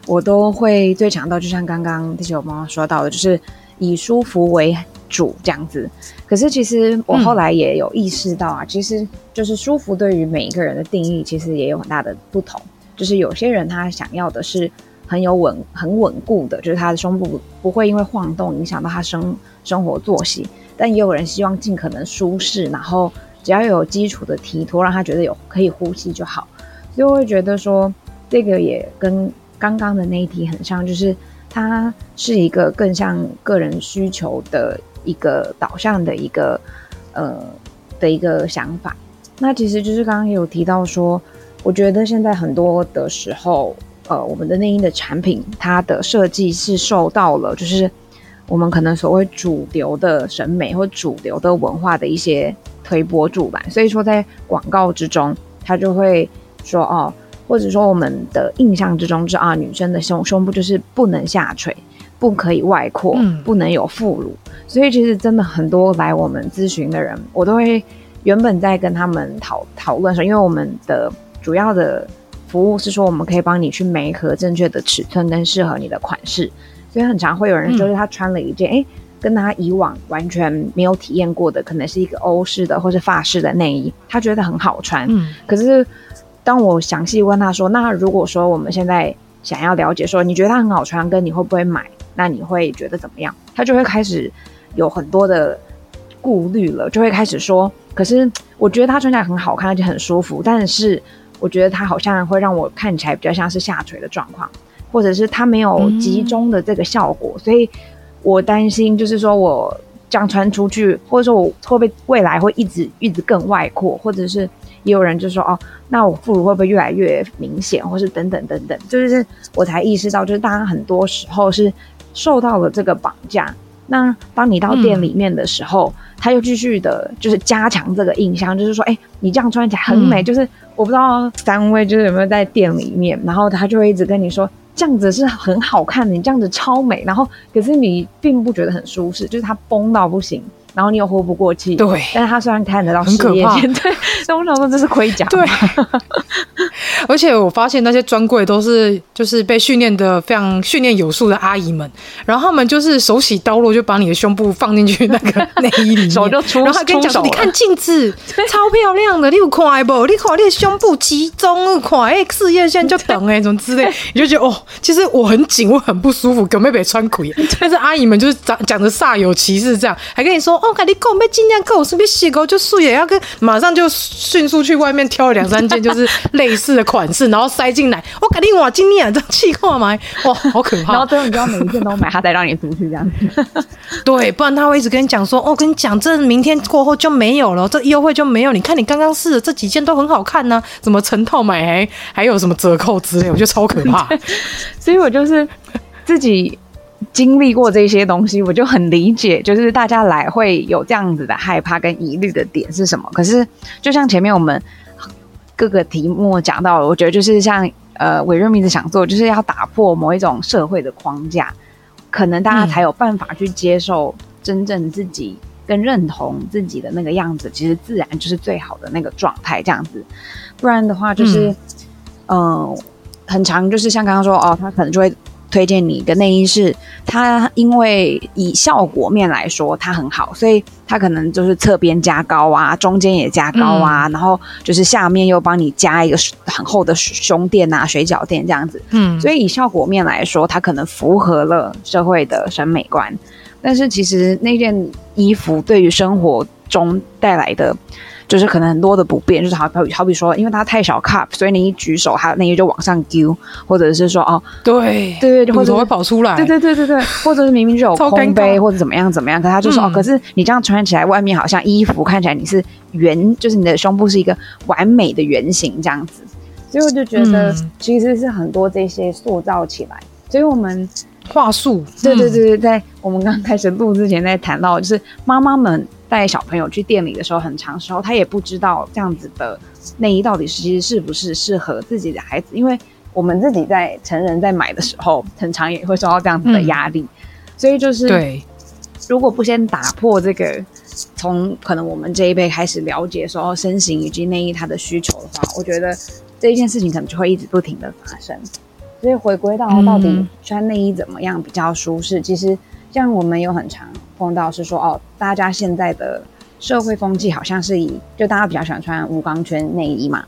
我都会最强调，就像刚刚地球妈妈说到的，就是以舒服为主这样子。可是其实我后来也有意识到啊，其实就是舒服对于每一个人的定义，其实也有很大的不同。就是有些人他想要的是很有稳、很稳固的，就是他的胸部不会因为晃动影响到他生生活作息。但也有人希望尽可能舒适，然后只要有基础的提托，让他觉得有可以呼吸就好。所以我会觉得说，这个也跟刚刚的那一题很像，就是它是一个更像个人需求的。一个导向的一个呃的一个想法，那其实就是刚刚有提到说，我觉得现在很多的时候，呃，我们的内衣的产品，它的设计是受到了就是我们可能所谓主流的审美或主流的文化的一些推波助澜，所以说在广告之中，它就会说哦，或者说我们的印象之中是啊，女生的胸胸部就是不能下垂。不可以外扩，不能有副乳，嗯、所以其实真的很多来我们咨询的人，我都会原本在跟他们讨讨论说，因为我们的主要的服务是说，我们可以帮你去媒合正确的尺寸跟适合你的款式，所以很常会有人就是他穿了一件，哎、嗯，跟他以往完全没有体验过的，可能是一个欧式的或是法式的内衣，他觉得很好穿，嗯，可是当我详细问他说，那如果说我们现在想要了解说，你觉得它很好穿，跟你会不会买？那你会觉得怎么样？他就会开始有很多的顾虑了，就会开始说：“可是我觉得它穿起来很好看，而且很舒服，但是我觉得它好像会让我看起来比较像是下垂的状况，或者是它没有集中的这个效果，嗯、所以我担心，就是说我这样穿出去，或者说我会不会未来会一直一直更外扩，或者是。”也有人就说哦，那我副乳会不会越来越明显，或是等等等等，就是我才意识到，就是大家很多时候是受到了这个绑架。那当你到店里面的时候，嗯、他又继续的，就是加强这个印象，就是说，哎，你这样穿起来很美。嗯、就是我不知道三位就是有没有在店里面，然后他就会一直跟你说，这样子是很好看的，你这样子超美。然后可是你并不觉得很舒适，就是它绷到不行。然后你又活不过气，对。但是他虽然看得到很可怕，对，但我想说这是盔甲，对。而且我发现那些专柜都是就是被训练的非常训练有素的阿姨们，然后他们就是手起刀落就把你的胸部放进去那个 内衣里面，手就出，然后还跟你讲说，你看镜子超漂亮的，你有看不？你看你的胸部集中，看？哎事业线就等哎，什么之类，你就觉得哦，其实我很紧，我很不舒服，根本没穿裤。但是阿姨们就是讲讲的煞有其事，这样还跟你说哦，我跟你讲，要尽量够，是不是洗够就素颜，要跟马上就迅速去外面挑了两三件，就是类似的款式，然后塞进来。我肯定哇，今天这气化吗？哇，好可怕！然后最后你就要每一件都买，他才让你出去这样子。对，不然他会一直跟你讲说，哦，跟你讲，这明天过后就没有了，这优惠就没有。你看你刚刚试的这几件都很好看呢、啊，怎么成套买还还有什么折扣之类，我觉得超可怕。所以我就是自己。经历过这些东西，我就很理解，就是大家来会有这样子的害怕跟疑虑的点是什么。可是，就像前面我们各个题目讲到，我觉得就是像呃，伟润一直想做，就是要打破某一种社会的框架，可能大家才有办法去接受真正自己跟认同自己的那个样子，其实自然就是最好的那个状态，这样子。不然的话，就是嗯、呃，很长就是像刚刚说哦，他可能就会。推荐你一个内衣是它，因为以效果面来说它很好，所以它可能就是侧边加高啊，中间也加高啊，嗯、然后就是下面又帮你加一个很厚的胸垫啊、水饺垫这样子。嗯，所以以效果面来说，它可能符合了社会的审美观，但是其实那件衣服对于生活中带来的。就是可能很多的不便，就是好好比好比说，因为它太小 cup，所以你一举手，它那个就往上丢，或者是说哦，对对对，或者会跑出来，对对对对对，或者是明明就有空杯或者怎么样怎么样，可他就说、嗯、哦，可是你这样穿起来，外面好像衣服看起来你是圆，就是你的胸部是一个完美的圆形这样子，所以我就觉得其实是很多这些塑造起来，所以我们话术，对对对对，在我们刚开始录之前在谈到，就是妈妈们。带小朋友去店里的时候，很长时候她也不知道这样子的内衣到底其实是不是适合自己的孩子，因为我们自己在成人在买的时候，很常也会受到这样子的压力，嗯、所以就是对，如果不先打破这个，从可能我们这一辈开始了解说身形以及内衣它的需求的话，我觉得这一件事情可能就会一直不停的发生。所以回归到到底穿内衣怎么样比较舒适，嗯、其实。像我们有很常碰到是说哦，大家现在的社会风气好像是以就大家比较喜欢穿无钢圈内衣嘛，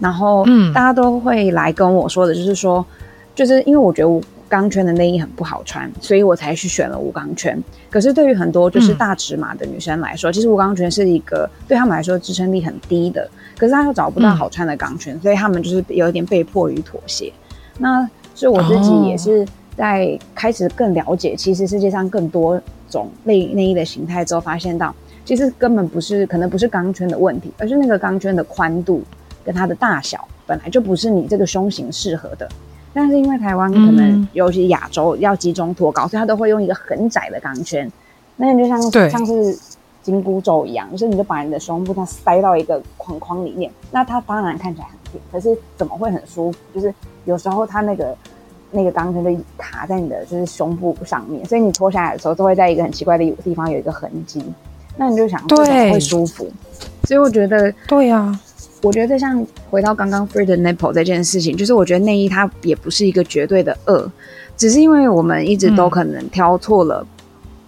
然后嗯，大家都会来跟我说的就是说，就是因为我觉得无钢圈的内衣很不好穿，所以我才去选了无钢圈。可是对于很多就是大尺码的女生来说，嗯、其实无钢圈是一个对他们来说支撑力很低的，可是她又找不到好穿的钢圈，嗯、所以他们就是有一点被迫于妥协。那是我自己也是。在开始更了解，其实世界上更多种内内衣的形态之后，发现到其实根本不是，可能不是钢圈的问题，而是那个钢圈的宽度跟它的大小本来就不是你这个胸型适合的。但是因为台湾可能尤其亚洲要集中脱高，所以它都会用一个很窄的钢圈，那你就像像是紧箍咒一样，就是你就把你的胸部它塞到一个框框里面，那它当然看起来很挺，可是怎么会很舒服？就是有时候它那个。那个钢圈就卡在你的就是胸部上面，所以你脱下来的时候，都会在一个很奇怪的地方有一个痕迹。那你就想，对，会舒服。所以我觉得，对呀、啊，我觉得像回到刚刚 free the nipple 这件事情，就是我觉得内衣它也不是一个绝对的恶，只是因为我们一直都可能挑错了。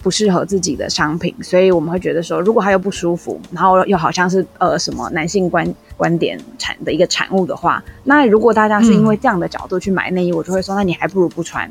不适合自己的商品，所以我们会觉得说，如果它又不舒服，然后又好像是呃什么男性观观点产的一个产物的话，那如果大家是因为这样的角度去买内衣，嗯、我就会说，那你还不如不穿。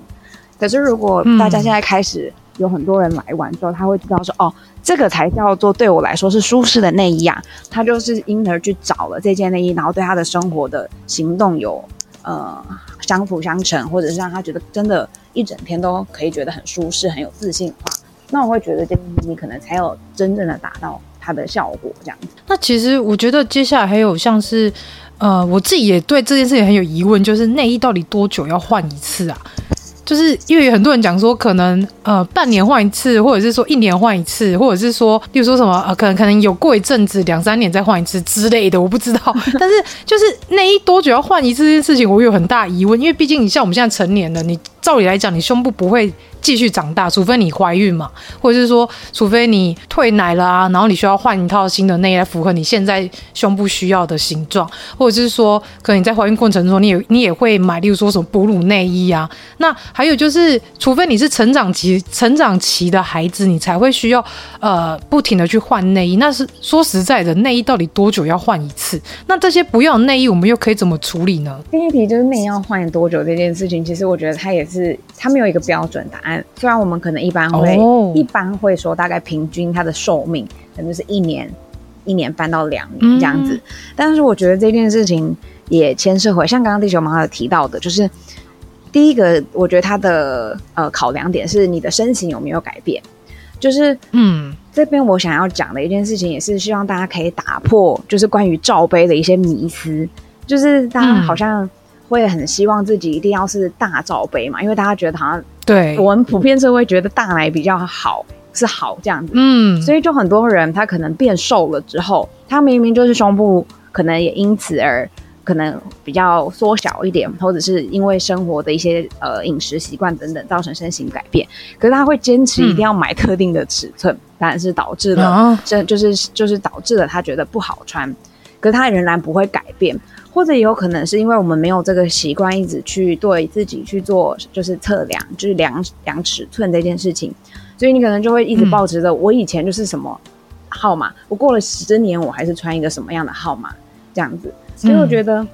可是如果大家现在开始有很多人来玩之后，他会知道说，哦，这个才叫做对我来说是舒适的内衣啊，他就是因而去找了这件内衣，然后对他的生活的行动有呃相辅相成，或者是让他觉得真的，一整天都可以觉得很舒适、很有自信的话。那我会觉得这个你可能才有真正的达到它的效果，这样子。那其实我觉得接下来还有像是，呃，我自己也对这件事情很有疑问，就是内衣到底多久要换一次啊？就是因为很多人讲说，可能呃半年换一次，或者是说一年换一次，或者是说，例如说什么呃，可能可能有过一阵子两三年再换一次之类的，我不知道。但是就是内衣多久要换一次这件事情，我有很大疑问，因为毕竟你像我们现在成年了，你照理来讲，你胸部不会继续长大，除非你怀孕嘛，或者是说，除非你退奶了啊，然后你需要换一套新的内衣来符合你现在胸部需要的形状，或者是说，可能你在怀孕过程中，你也你也会买，例如说什么哺乳内衣啊。那还有就是，除非你是成长期成长期的孩子，你才会需要呃不停的去换内衣。那是说实在的，内衣到底多久要换一次？那这些不要内衣，我们又可以怎么处理呢？第一题就是内衣要换多久这件事情，其实我觉得它也是它没有一个标准答案。虽然我们可能一般会、oh. 一般会说大概平均它的寿命可能是一年一年半到两年这样子，嗯、但是我觉得这件事情也牵涉回像刚刚地球妈妈有提到的，就是第一个，我觉得它的呃考量点是你的身形有没有改变，就是嗯。这边我想要讲的一件事情也是希望大家可以打破就是关于罩杯的一些迷思，就是大家好像会很希望自己一定要是大罩杯嘛，因为大家觉得好像。对，我们普遍是会觉得大奶比较好，是好这样子，嗯，所以就很多人他可能变瘦了之后，他明明就是胸部可能也因此而可能比较缩小一点，或者是因为生活的一些呃饮食习惯等等造成身形改变，可是他会坚持一定要买特定的尺寸，当然、嗯、是导致了这就是就是导致了他觉得不好穿，可是他仍然不会改变。或者也有可能是因为我们没有这个习惯，一直去对自己去做就是测量，就是量量尺寸这件事情，所以你可能就会一直保持着我以前就是什么号码，我过了十年我还是穿一个什么样的号码这样子。所以我觉得，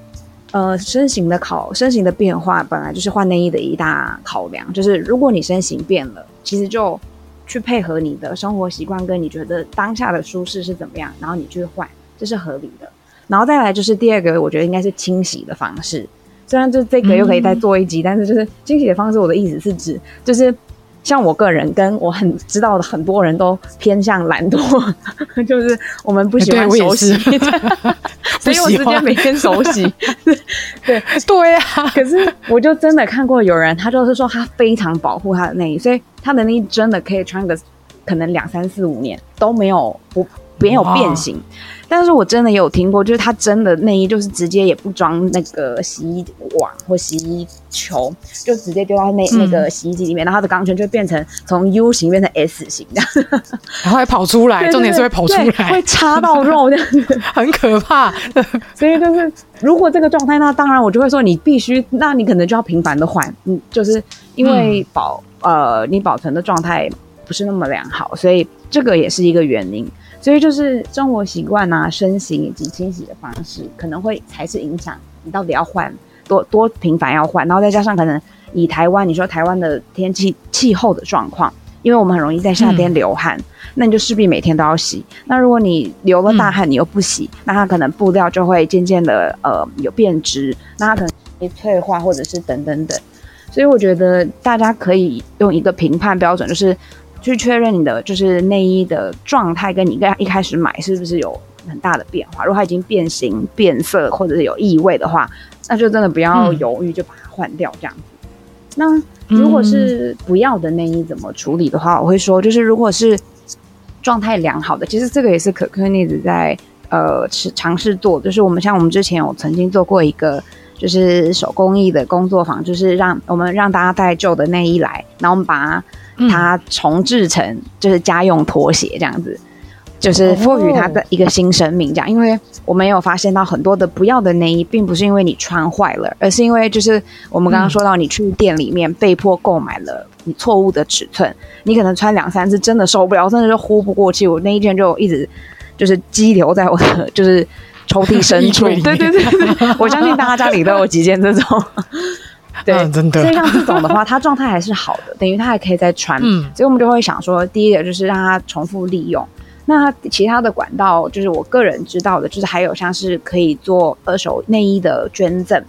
呃，身形的考身形的变化本来就是换内衣的一大考量，就是如果你身形变了，其实就去配合你的生活习惯跟你觉得当下的舒适是怎么样，然后你去换，这是合理的。然后再来就是第二个，我觉得应该是清洗的方式。虽然就这个又可以再做一集，嗯、但是就是清洗的方式，我的意思是指，就是像我个人跟我很知道的很多人都偏向懒惰，就是我们不喜欢手洗，所以我直接每天手洗。对对呀，可是我就真的看过有人，他就是说他非常保护他的内衣，所以他的内衣真的可以穿个可能两三四五年都没有不没有变形。但是我真的有听过，就是他真的内衣就是直接也不装那个洗衣网或洗衣球，就直接丢到那那个洗衣机里面，嗯、然后它的钢圈就变成从 U 型变成 S 型这样，然后还跑出来，重点是会跑出来，会插到肉这样子，很可怕。所以就是如果这个状态，那当然我就会说你必须，那你可能就要频繁的换，嗯，就是因为保、嗯、呃你保存的状态不是那么良好，所以这个也是一个原因。所以就是生活习惯啊、身形以及清洗的方式，可能会才是影响你到底要换多多频繁要换，然后再加上可能以台湾，你说台湾的天气气候的状况，因为我们很容易在夏天流汗，那你就势必每天都要洗。那如果你流了大汗，你又不洗，那它可能布料就会渐渐的呃有变质，那它可能会退化或者是等等等。所以我觉得大家可以用一个评判标准，就是。去确认你的就是内衣的状态，跟你跟一开始买是不是有很大的变化？如果它已经变形、变色，或者是有异味的话，那就真的不要犹豫，就把它换掉这样子。嗯、那如果是不要的内衣怎么处理的话，我会说，就是如果是状态良好的，其实这个也是可可妮子在呃尝尝试做，就是我们像我们之前有曾经做过一个就是手工艺的工作坊，就是让我们让大家带旧的内衣来，然后我们把它。重制成就是家用拖鞋这样子，就是赋予它的一个新生命这样。因为我们有发现到很多的不要的内衣，并不是因为你穿坏了，而是因为就是我们刚刚说到，你去店里面被迫购买了你错误的尺寸，你可能穿两三次真的受不了，真的就呼不过气。我那一件就一直就是积留在我的就是抽屉深处。对对对对，我相信大家家里都有几件这种。对，嗯、真的。所以像这种的话，它状态还是好的，等于它还可以再穿。嗯，所以我们就会想说，第一个就是让它重复利用。那其他的管道，就是我个人知道的，就是还有像是可以做二手内衣的捐赠。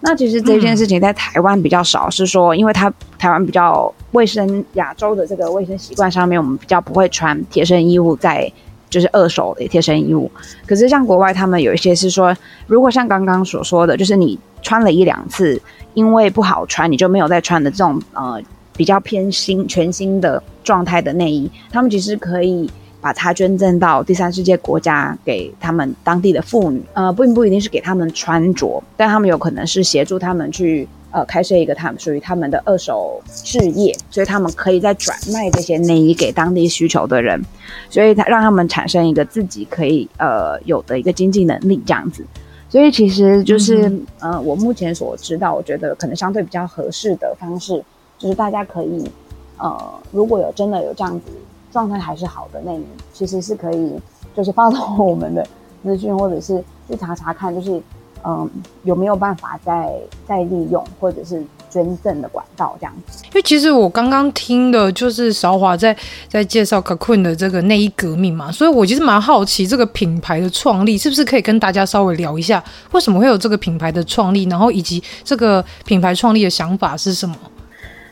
那其实这件事情在台湾比较少，是说因为它台湾比较卫生，亚洲的这个卫生习惯上面，我们比较不会穿贴身衣物在就是二手的贴身衣物。可是像国外，他们有一些是说，如果像刚刚所说的，就是你穿了一两次。因为不好穿，你就没有再穿的这种呃比较偏新全新的状态的内衣，他们其实可以把它捐赠到第三世界国家，给他们当地的妇女。呃，并不一定是给他们穿着，但他们有可能是协助他们去呃开设一个他们属于他们的二手事业，所以他们可以再转卖这些内衣给当地需求的人，所以他让他们产生一个自己可以呃有的一个经济能力这样子。所以其实就是、嗯、呃，我目前所知道，我觉得可能相对比较合适的方式，就是大家可以呃，如果有真的有这样子状态还是好的内衣，其实是可以就是发到我们的资讯，或者是去查查看，就是嗯、呃、有没有办法再再利用，或者是。捐赠的管道这样子，因为其实我刚刚听的就是韶华在在介绍 Cocoon 的这个内衣革命嘛，所以我其实蛮好奇这个品牌的创立是不是可以跟大家稍微聊一下，为什么会有这个品牌的创立，然后以及这个品牌创立的想法是什么？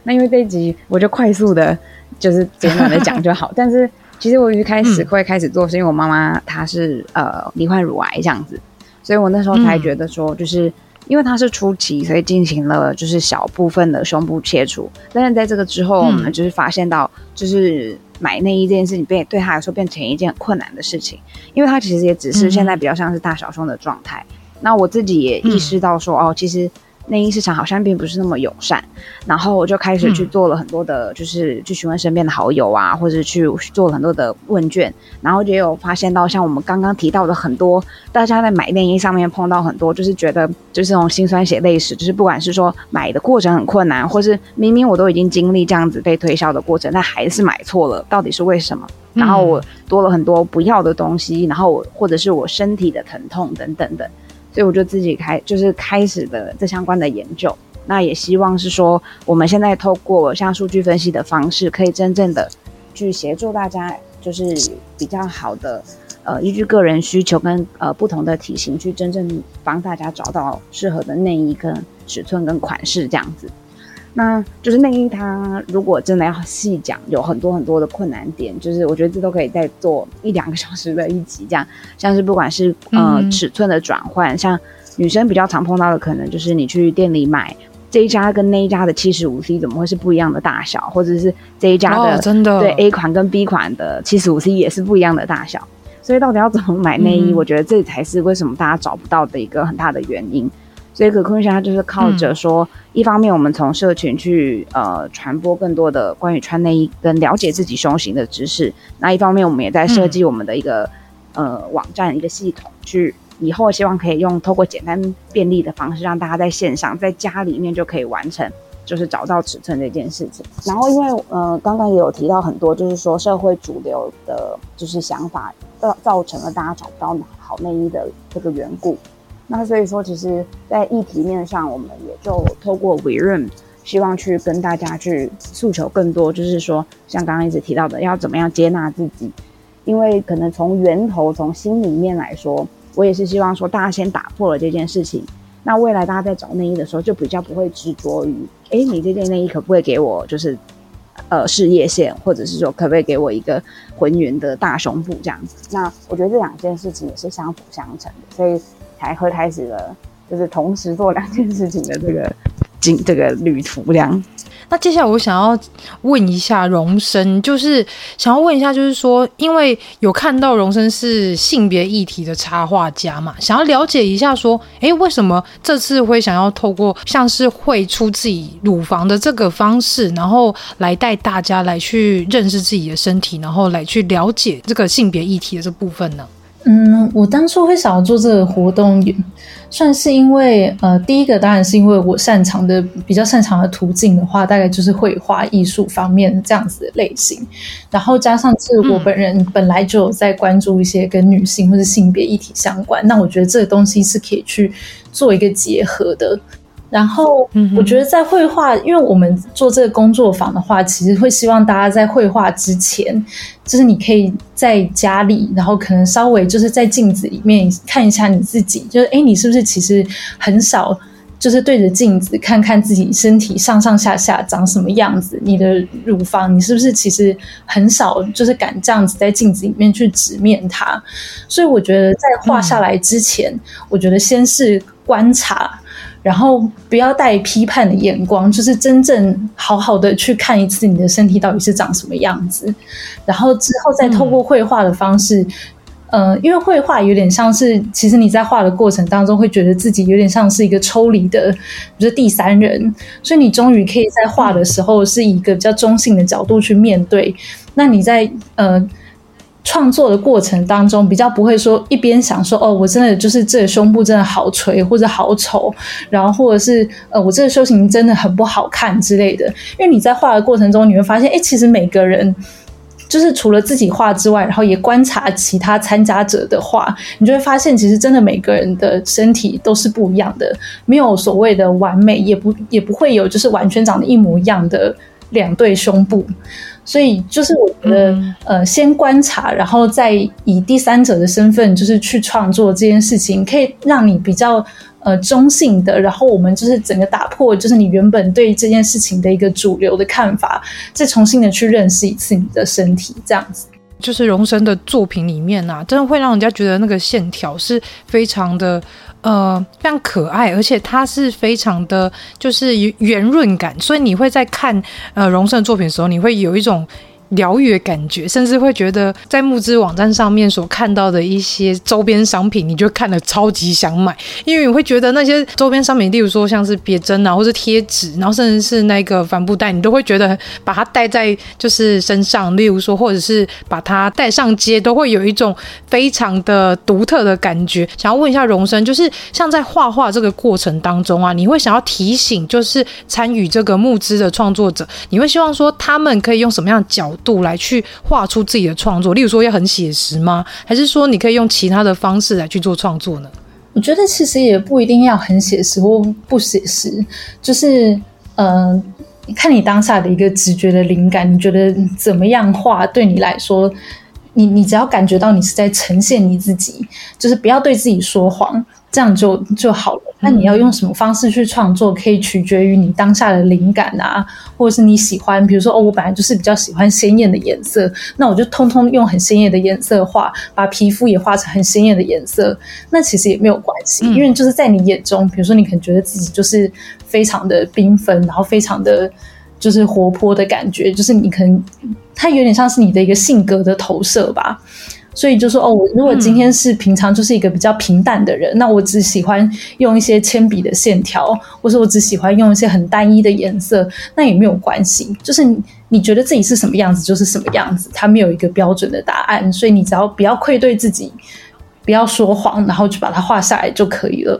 那因为这一集我就快速的，就是简短的讲就好。但是其实我一开始会开始做，是因为我妈妈她是呃罹患乳癌这样子，所以我那时候才觉得说就是。因为她是初期，所以进行了就是小部分的胸部切除。但是在这个之后，我们就是发现到，就是买内衣这件事情变对他来说变成一件很困难的事情，因为他其实也只是现在比较像是大小胸的状态。那我自己也意识到说，哦，其实。内衣市场好像并不是那么友善，然后我就开始去做了很多的，就是去询问身边的好友啊，或者去做了很多的问卷，然后也有发现到像我们刚刚提到的很多，大家在买内衣上面碰到很多，就是觉得就是那种心酸血泪史，就是不管是说买的过程很困难，或是明明我都已经经历这样子被推销的过程，但还是买错了，到底是为什么？然后我多了很多不要的东西，然后我或者是我身体的疼痛等等的。所以我就自己开，就是开始的这相关的研究。那也希望是说，我们现在透过像数据分析的方式，可以真正的去协助大家，就是比较好的，呃，依据个人需求跟呃不同的体型，去真正帮大家找到适合的内衣跟尺寸跟款式这样子。那就是内衣，它如果真的要细讲，有很多很多的困难点，就是我觉得这都可以再做一两个小时的一集，这样像是不管是呃尺寸的转换，像女生比较常碰到的，可能就是你去店里买这一家跟那一家的七十五 C 怎么会是不一样的大小，或者是这一家的、哦、真的对 A 款跟 B 款的七十五 C 也是不一样的大小，所以到底要怎么买内衣，嗯、我觉得这才是为什么大家找不到的一个很大的原因。所以可空下就是靠着说，嗯、一方面我们从社群去呃传播更多的关于穿内衣跟了解自己胸型的知识，那一方面我们也在设计我们的一个、嗯、呃网站一个系统，去以后希望可以用透过简单便利的方式，让大家在线上在家里面就可以完成，就是找到尺寸这件事情。然后因为呃刚刚也有提到很多，就是说社会主流的就是想法造造成了大家找不到好内衣的这个缘故。那所以说，其实，在议题面上，我们也就透过维润希望去跟大家去诉求更多，就是说，像刚刚一直提到的，要怎么样接纳自己，因为可能从源头、从心里面来说，我也是希望说，大家先打破了这件事情，那未来大家在找内衣的时候，就比较不会执着于，哎，你这件内衣可不可以给我，就是，呃，事业线，或者是说，可不可以给我一个浑圆的大胸部这样子？那我觉得这两件事情也是相辅相成的，所以。才会开始了，就是同时做两件事情的这个经这个旅途这样。那接下来我想要问一下荣生，就是想要问一下，就是说，因为有看到荣生是性别议题的插画家嘛，想要了解一下，说，哎，为什么这次会想要透过像是绘出自己乳房的这个方式，然后来带大家来去认识自己的身体，然后来去了解这个性别议题的这部分呢？嗯，我当初会想要做这个活动，也算是因为，呃，第一个当然是因为我擅长的比较擅长的途径的话，大概就是绘画艺术方面这样子的类型，然后加上是我本人本来就有在关注一些跟女性或者性别议题相关，那我觉得这个东西是可以去做一个结合的。然后，我觉得在绘画，因为我们做这个工作坊的话，其实会希望大家在绘画之前，就是你可以在家里，然后可能稍微就是在镜子里面看一下你自己，就是诶，你是不是其实很少就是对着镜子看看自己身体上上下下长什么样子，你的乳房，你是不是其实很少就是敢这样子在镜子里面去直面它？所以我觉得在画下来之前，我觉得先是观察。然后不要带批判的眼光，就是真正好好的去看一次你的身体到底是长什么样子，然后之后再透过绘画的方式。嗯呃，因为绘画有点像是，其实你在画的过程当中，会觉得自己有点像是一个抽离的，比如第三人，所以你终于可以在画的时候是以一个比较中性的角度去面对。那你在呃创作的过程当中，比较不会说一边想说哦，我真的就是这个胸部真的好垂或者好丑，然后或者是呃我这个胸型真的很不好看之类的。因为你在画的过程中，你会发现，哎，其实每个人。就是除了自己画之外，然后也观察其他参加者的画，你就会发现，其实真的每个人的身体都是不一样的，没有所谓的完美，也不也不会有就是完全长得一模一样的两对胸部。所以就是我觉得，嗯、呃，先观察，然后再以第三者的身份，就是去创作这件事情，可以让你比较。呃，中性的，然后我们就是整个打破，就是你原本对这件事情的一个主流的看法，再重新的去认识一次你的身体，这样子。就是容声的作品里面啊，真的会让人家觉得那个线条是非常的，呃，非常可爱，而且它是非常的，就是圆润感，所以你会在看呃荣盛作品的时候，你会有一种。疗愈的感觉，甚至会觉得在募资网站上面所看到的一些周边商品，你就看了超级想买，因为你会觉得那些周边商品，例如说像是别针啊，或是贴纸，然后甚至是那个帆布袋，你都会觉得把它带在就是身上，例如说，或者是把它带上街，都会有一种非常的独特的感觉。想要问一下容声，就是像在画画这个过程当中啊，你会想要提醒，就是参与这个募资的创作者，你会希望说他们可以用什么样的角度来去画出自己的创作，例如说要很写实吗？还是说你可以用其他的方式来去做创作呢？我觉得其实也不一定要很写实或不写实，就是嗯、呃，看你当下的一个直觉的灵感，你觉得怎么样画对你来说，你你只要感觉到你是在呈现你自己，就是不要对自己说谎。这样就就好了。那你要用什么方式去创作，可以取决于你当下的灵感啊，或者是你喜欢。比如说，哦，我本来就是比较喜欢鲜艳的颜色，那我就通通用很鲜艳的颜色画，把皮肤也画成很鲜艳的颜色。那其实也没有关系，因为就是在你眼中，比如说你可能觉得自己就是非常的缤纷，然后非常的就是活泼的感觉，就是你可能它有点像是你的一个性格的投射吧。所以就说哦，我如果今天是平常就是一个比较平淡的人，嗯、那我只喜欢用一些铅笔的线条，或者我只喜欢用一些很单一的颜色，那也没有关系。就是你你觉得自己是什么样子，就是什么样子，它没有一个标准的答案。所以你只要不要愧对自己，不要说谎，然后就把它画下来就可以了。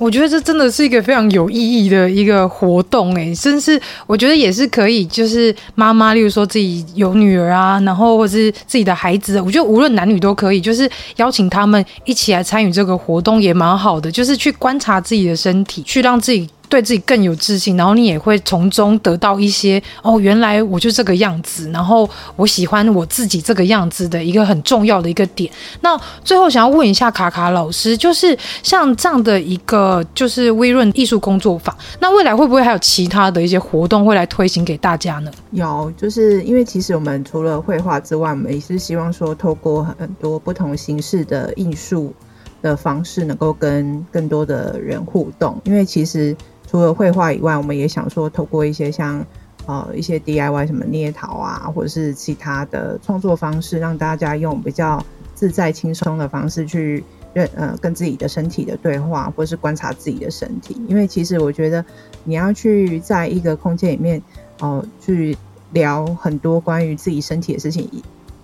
我觉得这真的是一个非常有意义的一个活动，哎，甚至我觉得也是可以，就是妈妈，例如说自己有女儿啊，然后或是自己的孩子，我觉得无论男女都可以，就是邀请他们一起来参与这个活动也蛮好的，就是去观察自己的身体，去让自己。对自己更有自信，然后你也会从中得到一些哦，原来我就这个样子，然后我喜欢我自己这个样子的一个很重要的一个点。那最后想要问一下卡卡老师，就是像这样的一个就是微润艺术工作坊，那未来会不会还有其他的一些活动会来推行给大家呢？有，就是因为其实我们除了绘画之外，我们也是希望说透过很多不同形式的艺术的方式，能够跟更多的人互动，因为其实。除了绘画以外，我们也想说，透过一些像呃一些 DIY 什么捏陶啊，或者是其他的创作方式，让大家用比较自在轻松的方式去认呃跟自己的身体的对话，或是观察自己的身体。因为其实我觉得你要去在一个空间里面哦、呃、去聊很多关于自己身体的事情，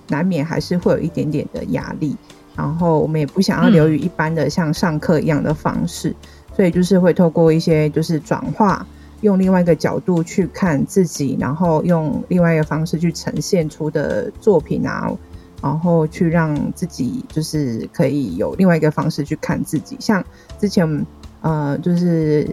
难免还是会有一点点的压力。然后我们也不想要流于一般的像上课一样的方式。嗯所以就是会透过一些就是转化，用另外一个角度去看自己，然后用另外一个方式去呈现出的作品啊，然后去让自己就是可以有另外一个方式去看自己。像之前呃，就是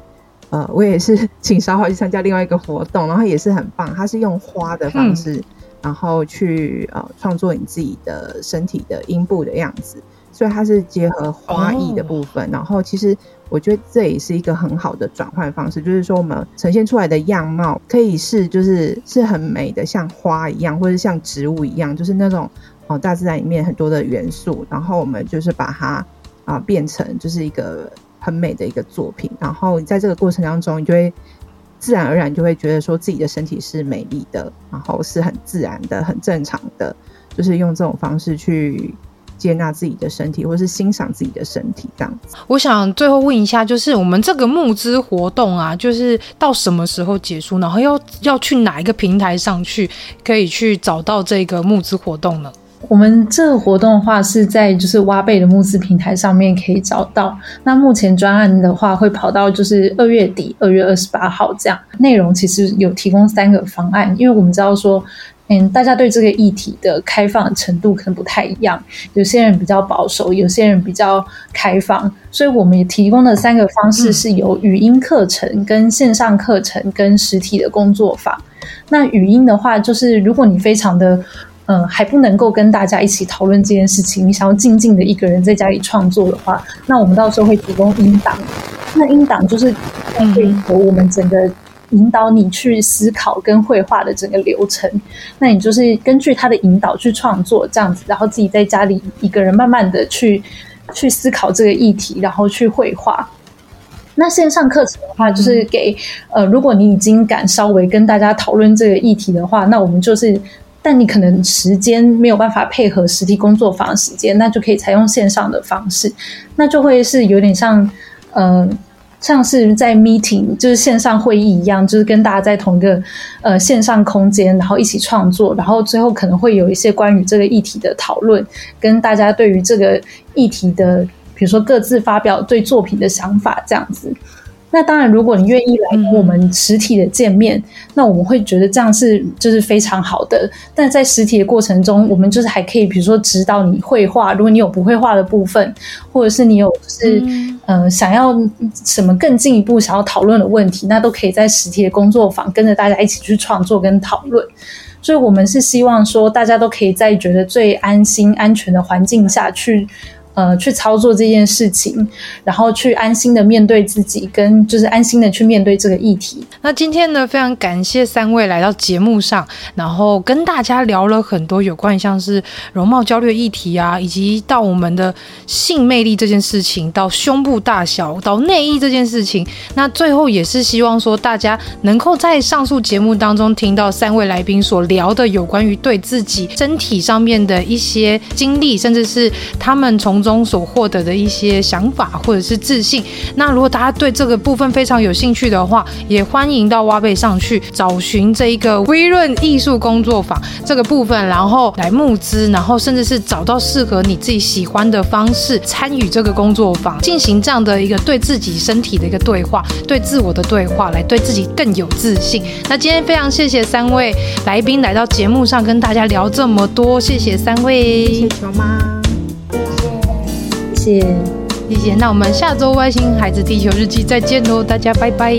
呃，我也是 请韶华去参加另外一个活动，然后也是很棒，它是用花的方式，嗯、然后去呃创作你自己的身体的阴部的样子，所以它是结合花艺的部分，哦、然后其实。我觉得这也是一个很好的转换方式，就是说我们呈现出来的样貌可以是就是是很美的，像花一样，或者像植物一样，就是那种哦大自然里面很多的元素，然后我们就是把它啊变成就是一个很美的一个作品。然后在这个过程当中，你就会自然而然就会觉得说自己的身体是美丽的，然后是很自然的、很正常的，就是用这种方式去。接纳自己的身体，或是欣赏自己的身体，这样子。我想最后问一下，就是我们这个募资活动啊，就是到什么时候结束？然后要要去哪一个平台上去，可以去找到这个募资活动呢？我们这个活动的话，是在就是挖贝的募资平台上面可以找到。那目前专案的话，会跑到就是二月底，二月二十八号这样。内容其实有提供三个方案，因为我们知道说。嗯，大家对这个议题的开放程度可能不太一样，有些人比较保守，有些人比较开放，所以我们也提供的三个方式是有语音课程、跟线上课程、跟实体的工作坊。那语音的话，就是如果你非常的嗯还不能够跟大家一起讨论这件事情，你想要静静的一个人在家里创作的话，那我们到时候会提供音档。那音档就是配合我们整个。引导你去思考跟绘画的整个流程，那你就是根据他的引导去创作这样子，然后自己在家里一个人慢慢的去去思考这个议题，然后去绘画。那线上课程的话，就是给呃，如果你已经敢稍微跟大家讨论这个议题的话，那我们就是，但你可能时间没有办法配合实体工作坊时间，那就可以采用线上的方式，那就会是有点像嗯。呃像是在 meeting，就是线上会议一样，就是跟大家在同一个呃线上空间，然后一起创作，然后最后可能会有一些关于这个议题的讨论，跟大家对于这个议题的，比如说各自发表对作品的想法这样子。那当然，如果你愿意来我们实体的见面，那我们会觉得这样是就是非常好的。但在实体的过程中，我们就是还可以，比如说指导你绘画，如果你有不会画的部分，或者是你有就是、呃、想要什么更进一步想要讨论的问题，那都可以在实体的工作坊跟着大家一起去创作跟讨论。所以，我们是希望说，大家都可以在觉得最安心、安全的环境下去。呃，去操作这件事情，然后去安心的面对自己，跟就是安心的去面对这个议题。那今天呢，非常感谢三位来到节目上，然后跟大家聊了很多有关于像是容貌焦虑议题啊，以及到我们的性魅力这件事情，到胸部大小，到内衣这件事情。那最后也是希望说，大家能够在上述节目当中听到三位来宾所聊的有关于对自己身体上面的一些经历，甚至是他们从中所获得的一些想法或者是自信，那如果大家对这个部分非常有兴趣的话，也欢迎到挖贝上去找寻这一个微润艺术工作坊这个部分，然后来募资，然后甚至是找到适合你自己喜欢的方式参与这个工作坊，进行这样的一个对自己身体的一个对话，对自我的对话，来对自己更有自信。那今天非常谢谢三位来宾来到节目上跟大家聊这么多，谢谢三位，谢谢球妈。谢谢，谢谢。那我们下周《外星孩子地球日记》再见喽，大家拜拜。